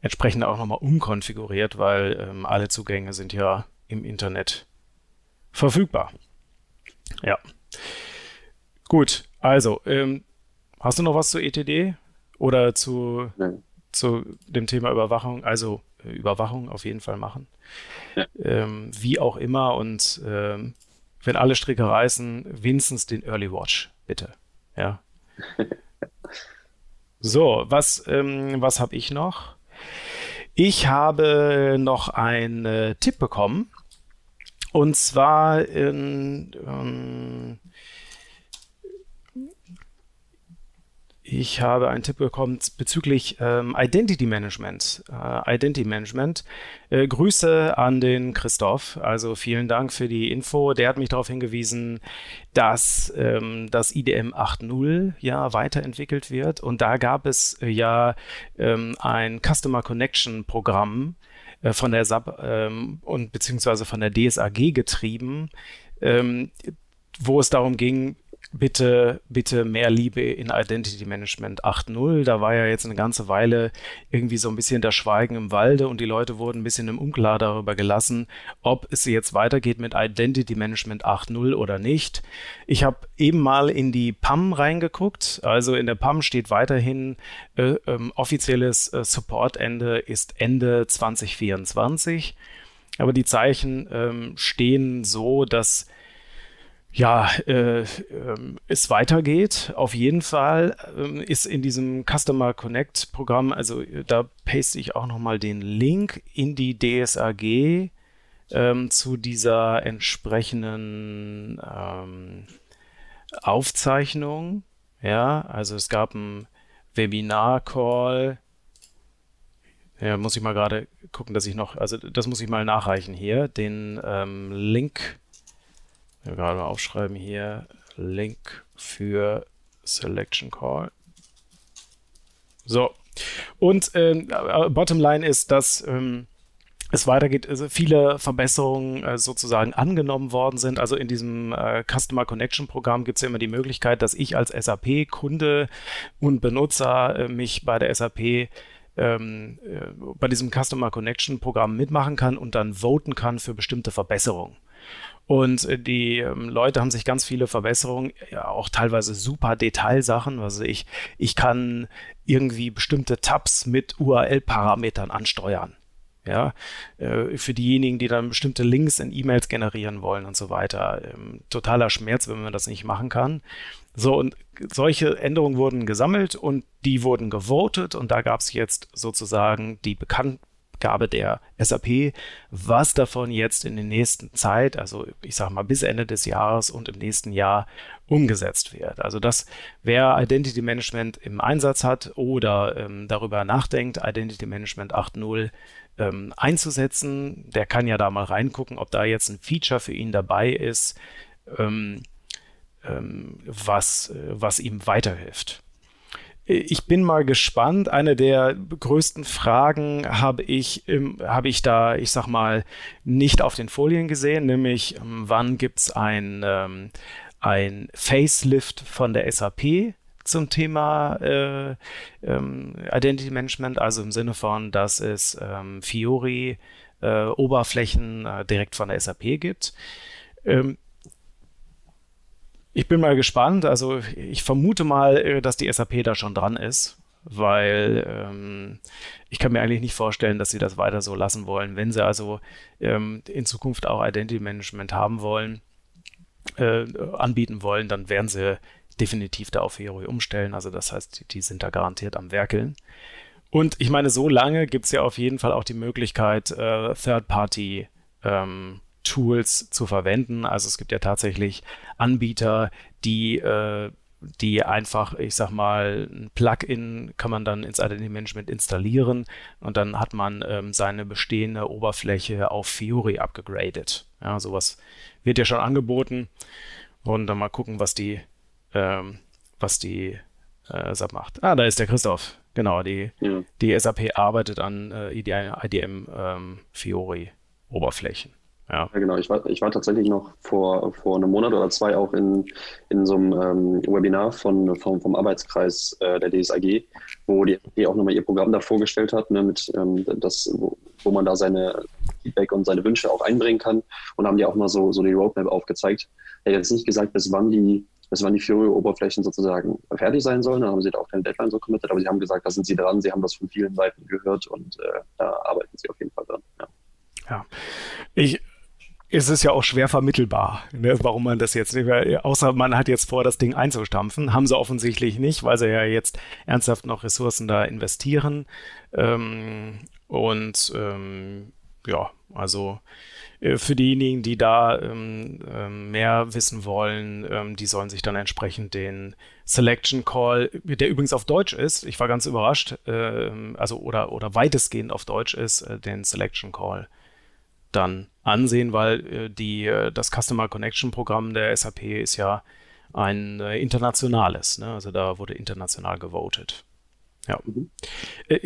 entsprechend auch nochmal umkonfiguriert, weil ähm, alle Zugänge sind ja im Internet verfügbar. Ja. Gut, also, ähm, hast du noch was zu ETD oder zu... Nein zu dem Thema Überwachung, also äh, Überwachung auf jeden Fall machen. Ja. Ähm, wie auch immer und ähm, wenn alle Stricke reißen, wenigstens den Early Watch, bitte. Ja. so, was, ähm, was habe ich noch? Ich habe noch einen äh, Tipp bekommen. Und zwar in, ähm, Ich habe einen Tipp bekommen bezüglich ähm, Identity Management. Äh, Identity Management. Äh, Grüße an den Christoph. Also vielen Dank für die Info. Der hat mich darauf hingewiesen, dass ähm, das IDM 8.0 ja weiterentwickelt wird. Und da gab es äh, ja ähm, ein Customer Connection Programm äh, von der SAP ähm, und beziehungsweise von der DSAG getrieben, ähm, wo es darum ging, bitte, bitte mehr Liebe in Identity Management 8.0. Da war ja jetzt eine ganze Weile irgendwie so ein bisschen das Schweigen im Walde und die Leute wurden ein bisschen im Unklar darüber gelassen, ob es jetzt weitergeht mit Identity Management 8.0 oder nicht. Ich habe eben mal in die PAM reingeguckt. Also in der PAM steht weiterhin äh, ähm, offizielles äh, Supportende ist Ende 2024. Aber die Zeichen ähm, stehen so, dass ja, äh, äh, es weitergeht. Auf jeden Fall äh, ist in diesem Customer Connect Programm, also äh, da paste ich auch nochmal den Link in die DSAG ähm, zu dieser entsprechenden ähm, Aufzeichnung. Ja, also es gab ein Webinar-Call. Ja, muss ich mal gerade gucken, dass ich noch, also das muss ich mal nachreichen hier, den ähm, Link ja, gerade mal aufschreiben hier, Link für Selection Call. So. Und ähm, äh, Bottomline ist, dass ähm, es weitergeht, also viele Verbesserungen äh, sozusagen angenommen worden sind. Also in diesem äh, Customer Connection Programm gibt es ja immer die Möglichkeit, dass ich als SAP-Kunde und Benutzer äh, mich bei der SAP ähm, äh, bei diesem Customer Connection Programm mitmachen kann und dann voten kann für bestimmte Verbesserungen. Und äh, die ähm, Leute haben sich ganz viele Verbesserungen, ja, auch teilweise super Detailsachen. Also ich, ich kann irgendwie bestimmte Tabs mit URL-Parametern ansteuern. Ja, äh, für diejenigen, die dann bestimmte Links in E-Mails generieren wollen und so weiter. Ähm, totaler Schmerz, wenn man das nicht machen kann. So, und solche Änderungen wurden gesammelt und die wurden gewotet und da gab es jetzt sozusagen die bekannt Abgabe der SAP, was davon jetzt in der nächsten Zeit, also ich sage mal bis Ende des Jahres und im nächsten Jahr umgesetzt wird. Also dass wer Identity Management im Einsatz hat oder ähm, darüber nachdenkt, Identity Management 8.0 ähm, einzusetzen, der kann ja da mal reingucken, ob da jetzt ein Feature für ihn dabei ist, ähm, ähm was, äh, was ihm weiterhilft. Ich bin mal gespannt. Eine der größten Fragen habe ich, habe ich da, ich sag mal, nicht auf den Folien gesehen, nämlich ähm, wann gibt es ein, ähm, ein Facelift von der SAP zum Thema äh, ähm, Identity Management, also im Sinne von, dass es ähm, Fiori äh, Oberflächen äh, direkt von der SAP gibt. Ähm, ich bin mal gespannt. Also ich vermute mal, äh, dass die SAP da schon dran ist. weil ähm, ich kann mir eigentlich nicht vorstellen, dass sie das weiter so lassen wollen. Wenn sie also ähm, in Zukunft auch Identity Management haben wollen, äh, anbieten wollen, dann werden sie definitiv da auf Fiori umstellen. Also das heißt, die, die sind da garantiert am Werkeln. Und ich meine, so lange gibt es ja auf jeden Fall auch die Möglichkeit, äh, Third-Party ähm, Tools zu verwenden. Also es gibt ja tatsächlich Anbieter, die äh, die einfach, ich sag mal, ein Plugin kann man dann ins Identity Management installieren und dann hat man ähm, seine bestehende Oberfläche auf Fiori abgegradet. Ja, sowas wird ja schon angeboten und dann mal gucken, was die, ähm, was die äh, SAP macht. Ah, da ist der Christoph. Genau, die, ja. die SAP arbeitet an äh, IDM ähm, Fiori Oberflächen. Ja. ja, genau. Ich war, ich war tatsächlich noch vor, vor einem Monat oder zwei auch in, in so einem ähm, Webinar von, vom, vom Arbeitskreis äh, der DSAG, wo die AG auch nochmal ihr Programm da vorgestellt hat, ne, mit, ähm, das, wo, wo man da seine Feedback und seine Wünsche auch einbringen kann. Und haben die auch mal so, so die Roadmap aufgezeigt. Er hat jetzt nicht gesagt, bis wann die, bis wann die Fury-Oberflächen sozusagen fertig sein sollen. Da haben sie da auch keine Deadline so committed, aber sie haben gesagt, da sind sie dran, sie haben das von vielen Seiten gehört und äh, da arbeiten sie auf jeden Fall dran. Ja. ja. Ich ist es ja auch schwer vermittelbar, ne, warum man das jetzt nicht mehr, außer man hat jetzt vor, das Ding einzustampfen. Haben sie offensichtlich nicht, weil sie ja jetzt ernsthaft noch Ressourcen da investieren. Ähm, und ähm, ja, also äh, für diejenigen, die da ähm, ähm, mehr wissen wollen, ähm, die sollen sich dann entsprechend den Selection Call, der übrigens auf Deutsch ist, ich war ganz überrascht, äh, also oder, oder weitestgehend auf Deutsch ist, äh, den Selection Call dann ansehen, weil äh, die, äh, das Customer Connection Programm der SAP ist ja ein äh, internationales. Ne? Also da wurde international gewotet. Ja. Mhm.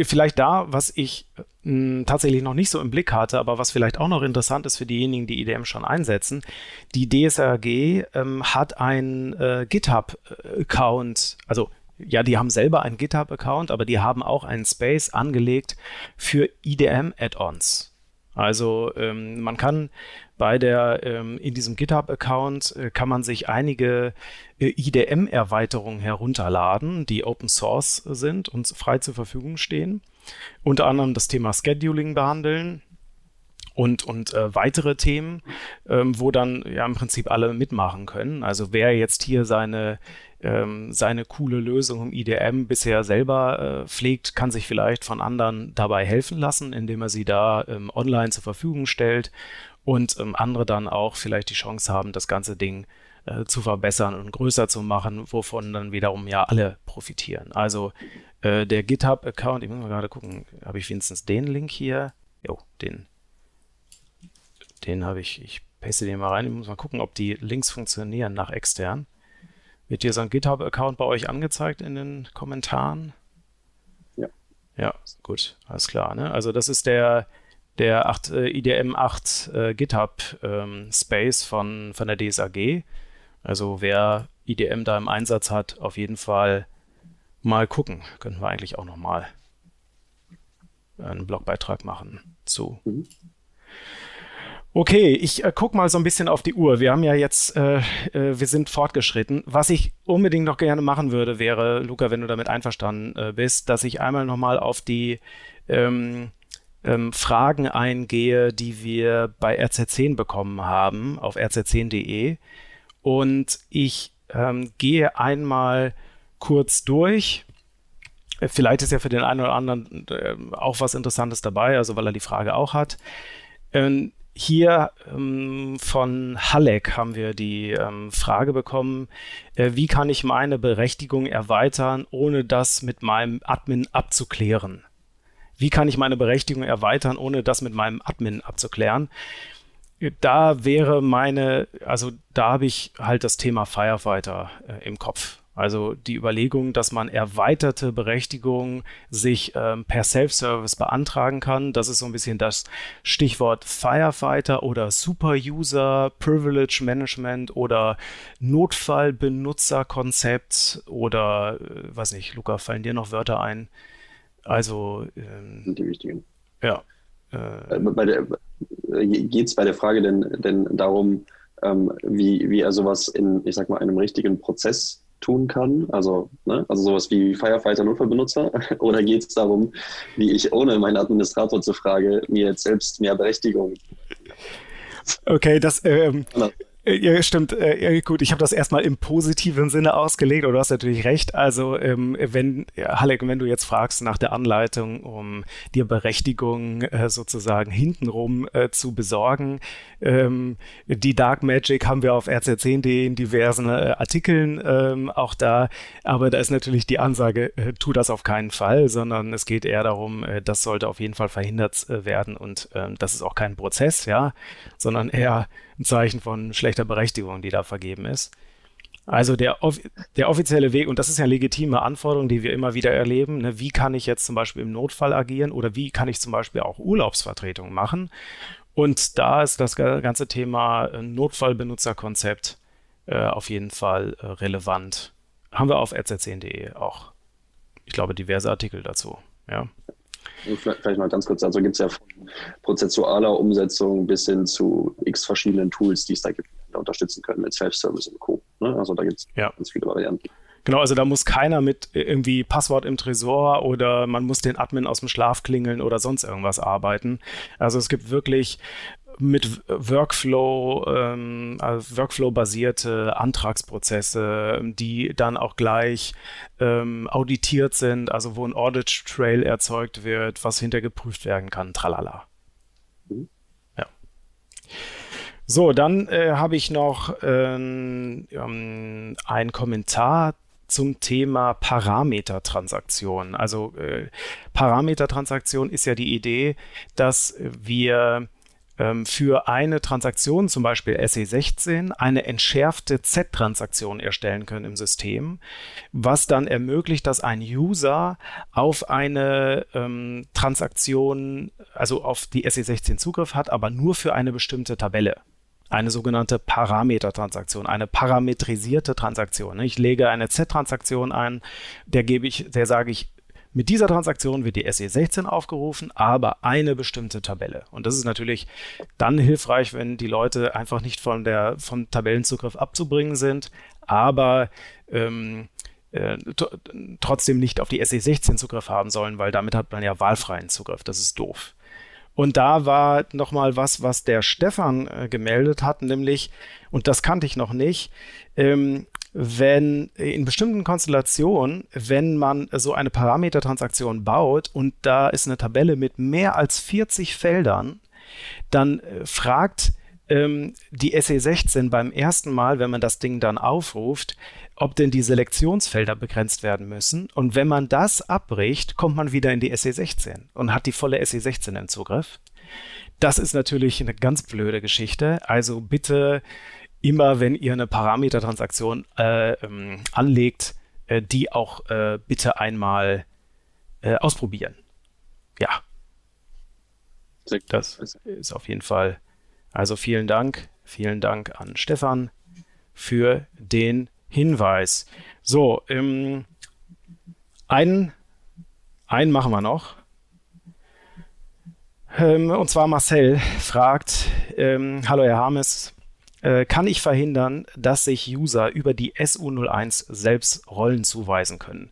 Vielleicht da, was ich mh, tatsächlich noch nicht so im Blick hatte, aber was vielleicht auch noch interessant ist für diejenigen, die IDM schon einsetzen. Die DSRG ähm, hat einen äh, GitHub-Account, also ja, die haben selber einen GitHub-Account, aber die haben auch einen Space angelegt für IDM-Add-ons. Also ähm, man kann bei der ähm, in diesem GitHub-Account äh, kann man sich einige äh, IDM-Erweiterungen herunterladen, die Open Source sind und frei zur Verfügung stehen. Unter anderem das Thema Scheduling behandeln und, und äh, weitere Themen, ähm, wo dann ja im Prinzip alle mitmachen können. Also wer jetzt hier seine ähm, seine coole Lösung im IDM bisher selber äh, pflegt, kann sich vielleicht von anderen dabei helfen lassen, indem er sie da ähm, online zur Verfügung stellt und ähm, andere dann auch vielleicht die Chance haben, das ganze Ding äh, zu verbessern und größer zu machen, wovon dann wiederum ja alle profitieren. Also äh, der GitHub-Account, ich muss mal gerade gucken, habe ich wenigstens den Link hier? Jo, den, den habe ich, ich paste den mal rein, ich muss mal gucken, ob die Links funktionieren nach extern. Wird dir so ein GitHub-Account bei euch angezeigt in den Kommentaren? Ja. Ja, gut, alles klar. Ne? Also das ist der, der 8, äh, IDM 8 äh, GitHub ähm, Space von, von der DSAG. Also wer IDM da im Einsatz hat, auf jeden Fall mal gucken. Könnten wir eigentlich auch noch mal einen Blogbeitrag machen zu. Mhm. Okay, ich äh, guck mal so ein bisschen auf die Uhr. Wir haben ja jetzt, äh, äh, wir sind fortgeschritten. Was ich unbedingt noch gerne machen würde, wäre, Luca, wenn du damit einverstanden äh, bist, dass ich einmal nochmal auf die ähm, ähm, Fragen eingehe, die wir bei RZ10 bekommen haben, auf rz10.de. Und ich ähm, gehe einmal kurz durch. Vielleicht ist ja für den einen oder anderen äh, auch was Interessantes dabei, also weil er die Frage auch hat. Ähm, hier ähm, von Halleck haben wir die ähm, Frage bekommen, äh, wie kann ich meine Berechtigung erweitern, ohne das mit meinem Admin abzuklären? Wie kann ich meine Berechtigung erweitern, ohne das mit meinem Admin abzuklären? Da wäre meine, also da habe ich halt das Thema Firefighter äh, im Kopf. Also die Überlegung, dass man erweiterte Berechtigungen sich ähm, per Self-Service beantragen kann. Das ist so ein bisschen das Stichwort Firefighter oder Super-User, Privilege Management oder Notfallbenutzerkonzept oder, äh, weiß nicht, Luca, fallen dir noch Wörter ein? Also. Ähm, die wichtigen. Ja. Äh, äh Geht es bei der Frage denn, denn darum, ähm, wie, wie er sowas in, ich sag mal, einem richtigen Prozess tun kann? Also, ne? also sowas wie Firefighter Notfallbenutzer? Oder geht es darum, wie ich ohne meinen Administrator zu fragen, mir jetzt selbst mehr Berechtigung? Okay, das ähm, ja, stimmt. Äh, gut, ich habe das erstmal im positiven Sinne ausgelegt, aber du hast natürlich recht. Also, ähm, wenn, ja, Halek, wenn du jetzt fragst nach der Anleitung, um dir Berechtigung äh, sozusagen hintenrum äh, zu besorgen, ähm, die Dark Magic haben wir auf rc10.de in diversen äh, Artikeln ähm, auch da, aber da ist natürlich die Ansage, äh, tu das auf keinen Fall, sondern es geht eher darum, äh, das sollte auf jeden Fall verhindert werden und ähm, das ist auch kein Prozess, ja, sondern eher ein Zeichen von schlechter Berechtigung, die da vergeben ist. Also der, der offizielle Weg, und das ist ja eine legitime Anforderung, die wir immer wieder erleben, ne, wie kann ich jetzt zum Beispiel im Notfall agieren oder wie kann ich zum Beispiel auch Urlaubsvertretung machen? Und da ist das ganze Thema äh, Notfallbenutzerkonzept äh, auf jeden Fall äh, relevant. Haben wir auf rz10.de auch, ich glaube, diverse Artikel dazu. Ja. Vielleicht mal ganz kurz, also gibt es ja von prozessualer Umsetzung bis hin zu x verschiedenen Tools, die es da gibt, die unterstützen können mit Self-Service und Co. Ne? Also da gibt es ja. ganz viele Varianten. Genau, also da muss keiner mit irgendwie Passwort im Tresor oder man muss den Admin aus dem Schlaf klingeln oder sonst irgendwas arbeiten. Also es gibt wirklich mit Workflow, ähm, also Workflow-basierte Antragsprozesse, die dann auch gleich ähm, auditiert sind, also wo ein Audit Trail erzeugt wird, was hintergeprüft werden kann, tralala. Mhm. Ja. So, dann äh, habe ich noch ähm, ähm, einen Kommentar zum Thema Parametertransaktion. Also äh, Parametertransaktion ist ja die Idee, dass wir ähm, für eine Transaktion, zum Beispiel SE16, eine entschärfte Z-Transaktion erstellen können im System, was dann ermöglicht, dass ein User auf eine ähm, Transaktion, also auf die SE16 Zugriff hat, aber nur für eine bestimmte Tabelle eine sogenannte Parametertransaktion, eine parametrisierte Transaktion. Ich lege eine Z-Transaktion ein, der gebe ich, der sage ich, mit dieser Transaktion wird die SE16 aufgerufen, aber eine bestimmte Tabelle. Und das ist natürlich dann hilfreich, wenn die Leute einfach nicht von der, vom Tabellenzugriff abzubringen sind, aber ähm, äh, trotzdem nicht auf die SE16 Zugriff haben sollen, weil damit hat man ja wahlfreien Zugriff. Das ist doof. Und da war nochmal was, was der Stefan äh, gemeldet hat, nämlich, und das kannte ich noch nicht, ähm, wenn in bestimmten Konstellationen, wenn man so eine Parametertransaktion baut und da ist eine Tabelle mit mehr als 40 Feldern, dann äh, fragt ähm, die SE16 beim ersten Mal, wenn man das Ding dann aufruft, ob denn die Selektionsfelder begrenzt werden müssen. Und wenn man das abbricht, kommt man wieder in die SE16 und hat die volle SE16 im Zugriff. Das ist natürlich eine ganz blöde Geschichte. Also bitte immer, wenn ihr eine Parametertransaktion äh, ähm, anlegt, äh, die auch äh, bitte einmal äh, ausprobieren. Ja. Das ist auf jeden Fall. Also vielen Dank, vielen Dank an Stefan für den Hinweis. So, ähm, einen, einen machen wir noch. Ähm, und zwar Marcel fragt, ähm, hallo Herr Harmes, äh, kann ich verhindern, dass sich User über die SU01 selbst Rollen zuweisen können.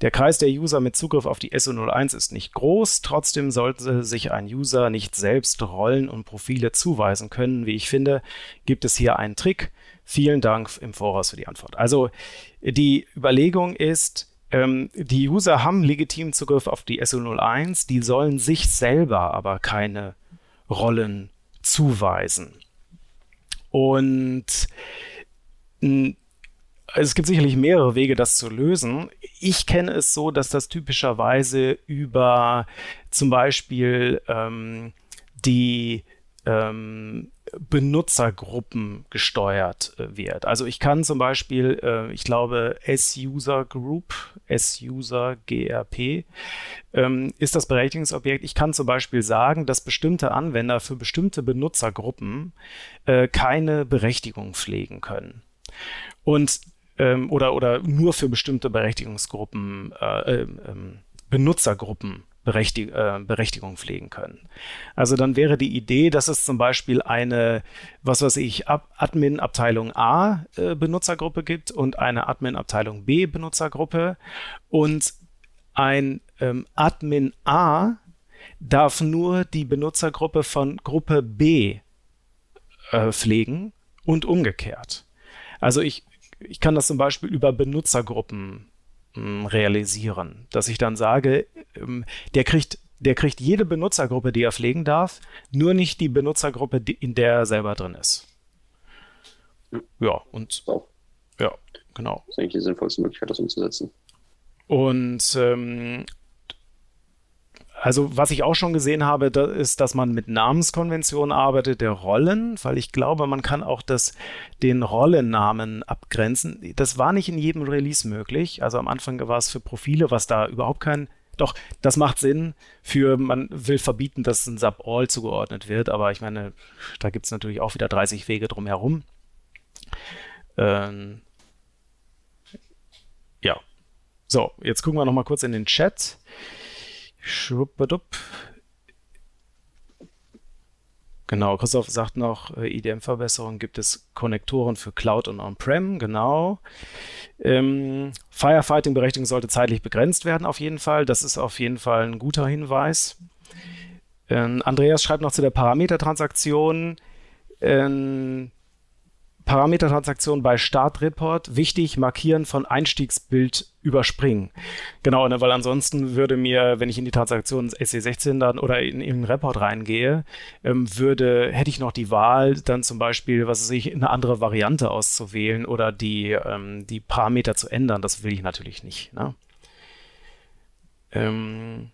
Der Kreis der User mit Zugriff auf die SU01 ist nicht groß, trotzdem sollte sich ein User nicht selbst Rollen und Profile zuweisen können. Wie ich finde, gibt es hier einen Trick. Vielen Dank im Voraus für die Antwort. Also die Überlegung ist, ähm, die User haben legitimen Zugriff auf die SU01, die sollen sich selber aber keine Rollen zuweisen. Und es gibt sicherlich mehrere Wege, das zu lösen. Ich kenne es so, dass das typischerweise über zum Beispiel ähm, die ähm, Benutzergruppen gesteuert äh, wird. Also ich kann zum Beispiel, äh, ich glaube, S-User Group, S-User GRP ähm, ist das Berechtigungsobjekt. Ich kann zum Beispiel sagen, dass bestimmte Anwender für bestimmte Benutzergruppen äh, keine Berechtigung pflegen können. Und ähm, oder, oder nur für bestimmte Berechtigungsgruppen, äh, ähm, Benutzergruppen Berechtig äh, Berechtigung pflegen können. Also dann wäre die Idee, dass es zum Beispiel eine, was weiß ich, Admin Abteilung A äh, Benutzergruppe gibt und eine Admin Abteilung B Benutzergruppe und ein ähm, Admin A darf nur die Benutzergruppe von Gruppe B äh, pflegen und umgekehrt. Also ich, ich kann das zum Beispiel über Benutzergruppen realisieren, dass ich dann sage, ähm, der kriegt der kriegt jede Benutzergruppe, die er pflegen darf, nur nicht die Benutzergruppe, die, in der er selber drin ist. Ja, und so. ja, genau. Das ist eigentlich die sinnvollste Möglichkeit, das umzusetzen. Und ähm, also was ich auch schon gesehen habe, da ist, dass man mit Namenskonventionen arbeitet, der Rollen, weil ich glaube, man kann auch das, den Rollennamen abgrenzen. Das war nicht in jedem Release möglich. Also am Anfang war es für Profile, was da überhaupt kein doch, das macht Sinn für, man will verbieten, dass ein Sub-All zugeordnet wird, aber ich meine, da gibt es natürlich auch wieder 30 Wege drumherum. Ähm, ja. So, jetzt gucken wir nochmal kurz in den Chat. Schwuppadupp. Genau, Christoph sagt noch, äh, IDM-Verbesserung gibt es Konnektoren für Cloud und On-Prem, genau. Ähm, Firefighting-Berechtigung sollte zeitlich begrenzt werden, auf jeden Fall. Das ist auf jeden Fall ein guter Hinweis. Ähm, Andreas schreibt noch zu der Parametertransaktion. Ähm, Parametertransaktion bei Startreport wichtig, markieren von Einstiegsbild überspringen. Genau, ne, weil ansonsten würde mir, wenn ich in die Transaktion SC16 dann oder in irgendeinen Report reingehe, ähm, würde, hätte ich noch die Wahl, dann zum Beispiel, was weiß ich, eine andere Variante auszuwählen oder die, ähm, die Parameter zu ändern. Das will ich natürlich nicht. Ne? Ähm,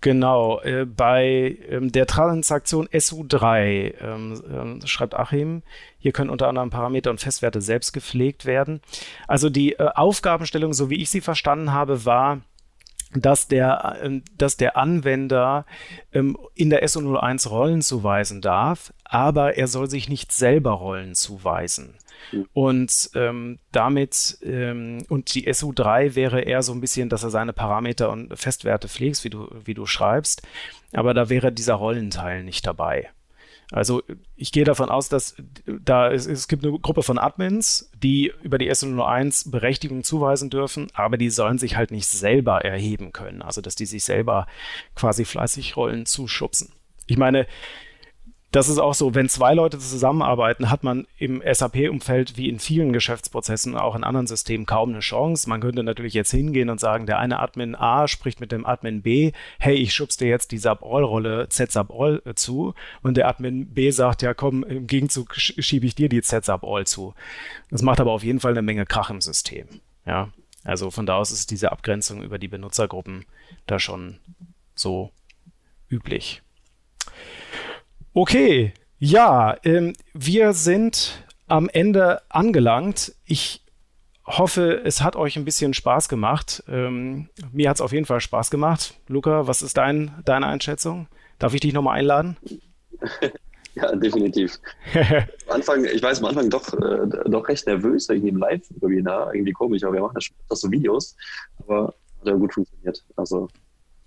Genau, äh, bei ähm, der Transaktion SU3 ähm, äh, schreibt Achim, hier können unter anderem Parameter und Festwerte selbst gepflegt werden. Also die äh, Aufgabenstellung, so wie ich sie verstanden habe, war, dass der, ähm, dass der Anwender ähm, in der SO01 Rollen zuweisen darf, aber er soll sich nicht selber Rollen zuweisen. Und ähm, damit, ähm, und die SU3 wäre eher so ein bisschen, dass er seine Parameter und Festwerte pflegst, wie du, wie du schreibst. Aber da wäre dieser Rollenteil nicht dabei. Also ich gehe davon aus, dass da es, es gibt eine Gruppe von Admins, die über die SO01 Berechtigung zuweisen dürfen, aber die sollen sich halt nicht selber erheben können. Also dass die sich selber quasi fleißig Rollen zuschubsen. Ich meine, das ist auch so, wenn zwei Leute zusammenarbeiten, hat man im SAP-Umfeld wie in vielen Geschäftsprozessen, auch in anderen Systemen, kaum eine Chance. Man könnte natürlich jetzt hingehen und sagen, der eine Admin A spricht mit dem Admin B, hey, ich schubst dir jetzt die Sub-All-Rolle Z-Sub-All äh, zu. Und der Admin B sagt, ja komm, im Gegenzug schiebe ich dir die Z-Sub-All zu. Das macht aber auf jeden Fall eine Menge Krach im System. Ja, also von da aus ist diese Abgrenzung über die Benutzergruppen da schon so üblich. Okay, ja, ähm, wir sind am Ende angelangt. Ich hoffe, es hat euch ein bisschen Spaß gemacht. Ähm, mir hat es auf jeden Fall Spaß gemacht. Luca, was ist dein, deine Einschätzung? Darf ich dich nochmal einladen? Ja, definitiv. am Anfang, ich weiß am Anfang doch, äh, doch recht nervös, irgendwie im Live-Webinar, irgendwie komisch, aber wir machen das so Videos, aber hat ja gut funktioniert. Also,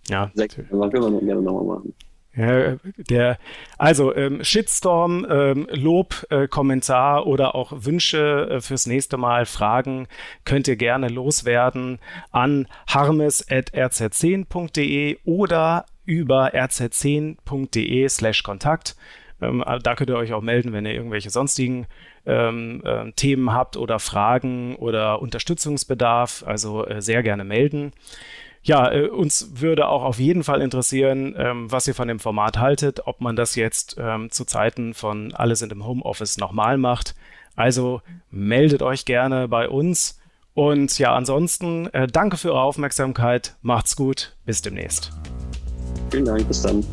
ja, sehr, das können wir gerne nochmal machen. Ja, der, also ähm, Shitstorm, ähm, Lob, äh, Kommentar oder auch Wünsche äh, fürs nächste Mal, Fragen könnt ihr gerne loswerden an harmes.rz10.de oder über rz10.de slash Kontakt. Ähm, da könnt ihr euch auch melden, wenn ihr irgendwelche sonstigen ähm, äh, Themen habt oder Fragen oder Unterstützungsbedarf. Also äh, sehr gerne melden ja, äh, uns würde auch auf jeden Fall interessieren, ähm, was ihr von dem Format haltet, ob man das jetzt ähm, zu Zeiten von alle sind im Homeoffice nochmal macht. Also meldet euch gerne bei uns. Und ja, ansonsten äh, danke für eure Aufmerksamkeit. Macht's gut. Bis demnächst. Vielen Dank. Bis dann.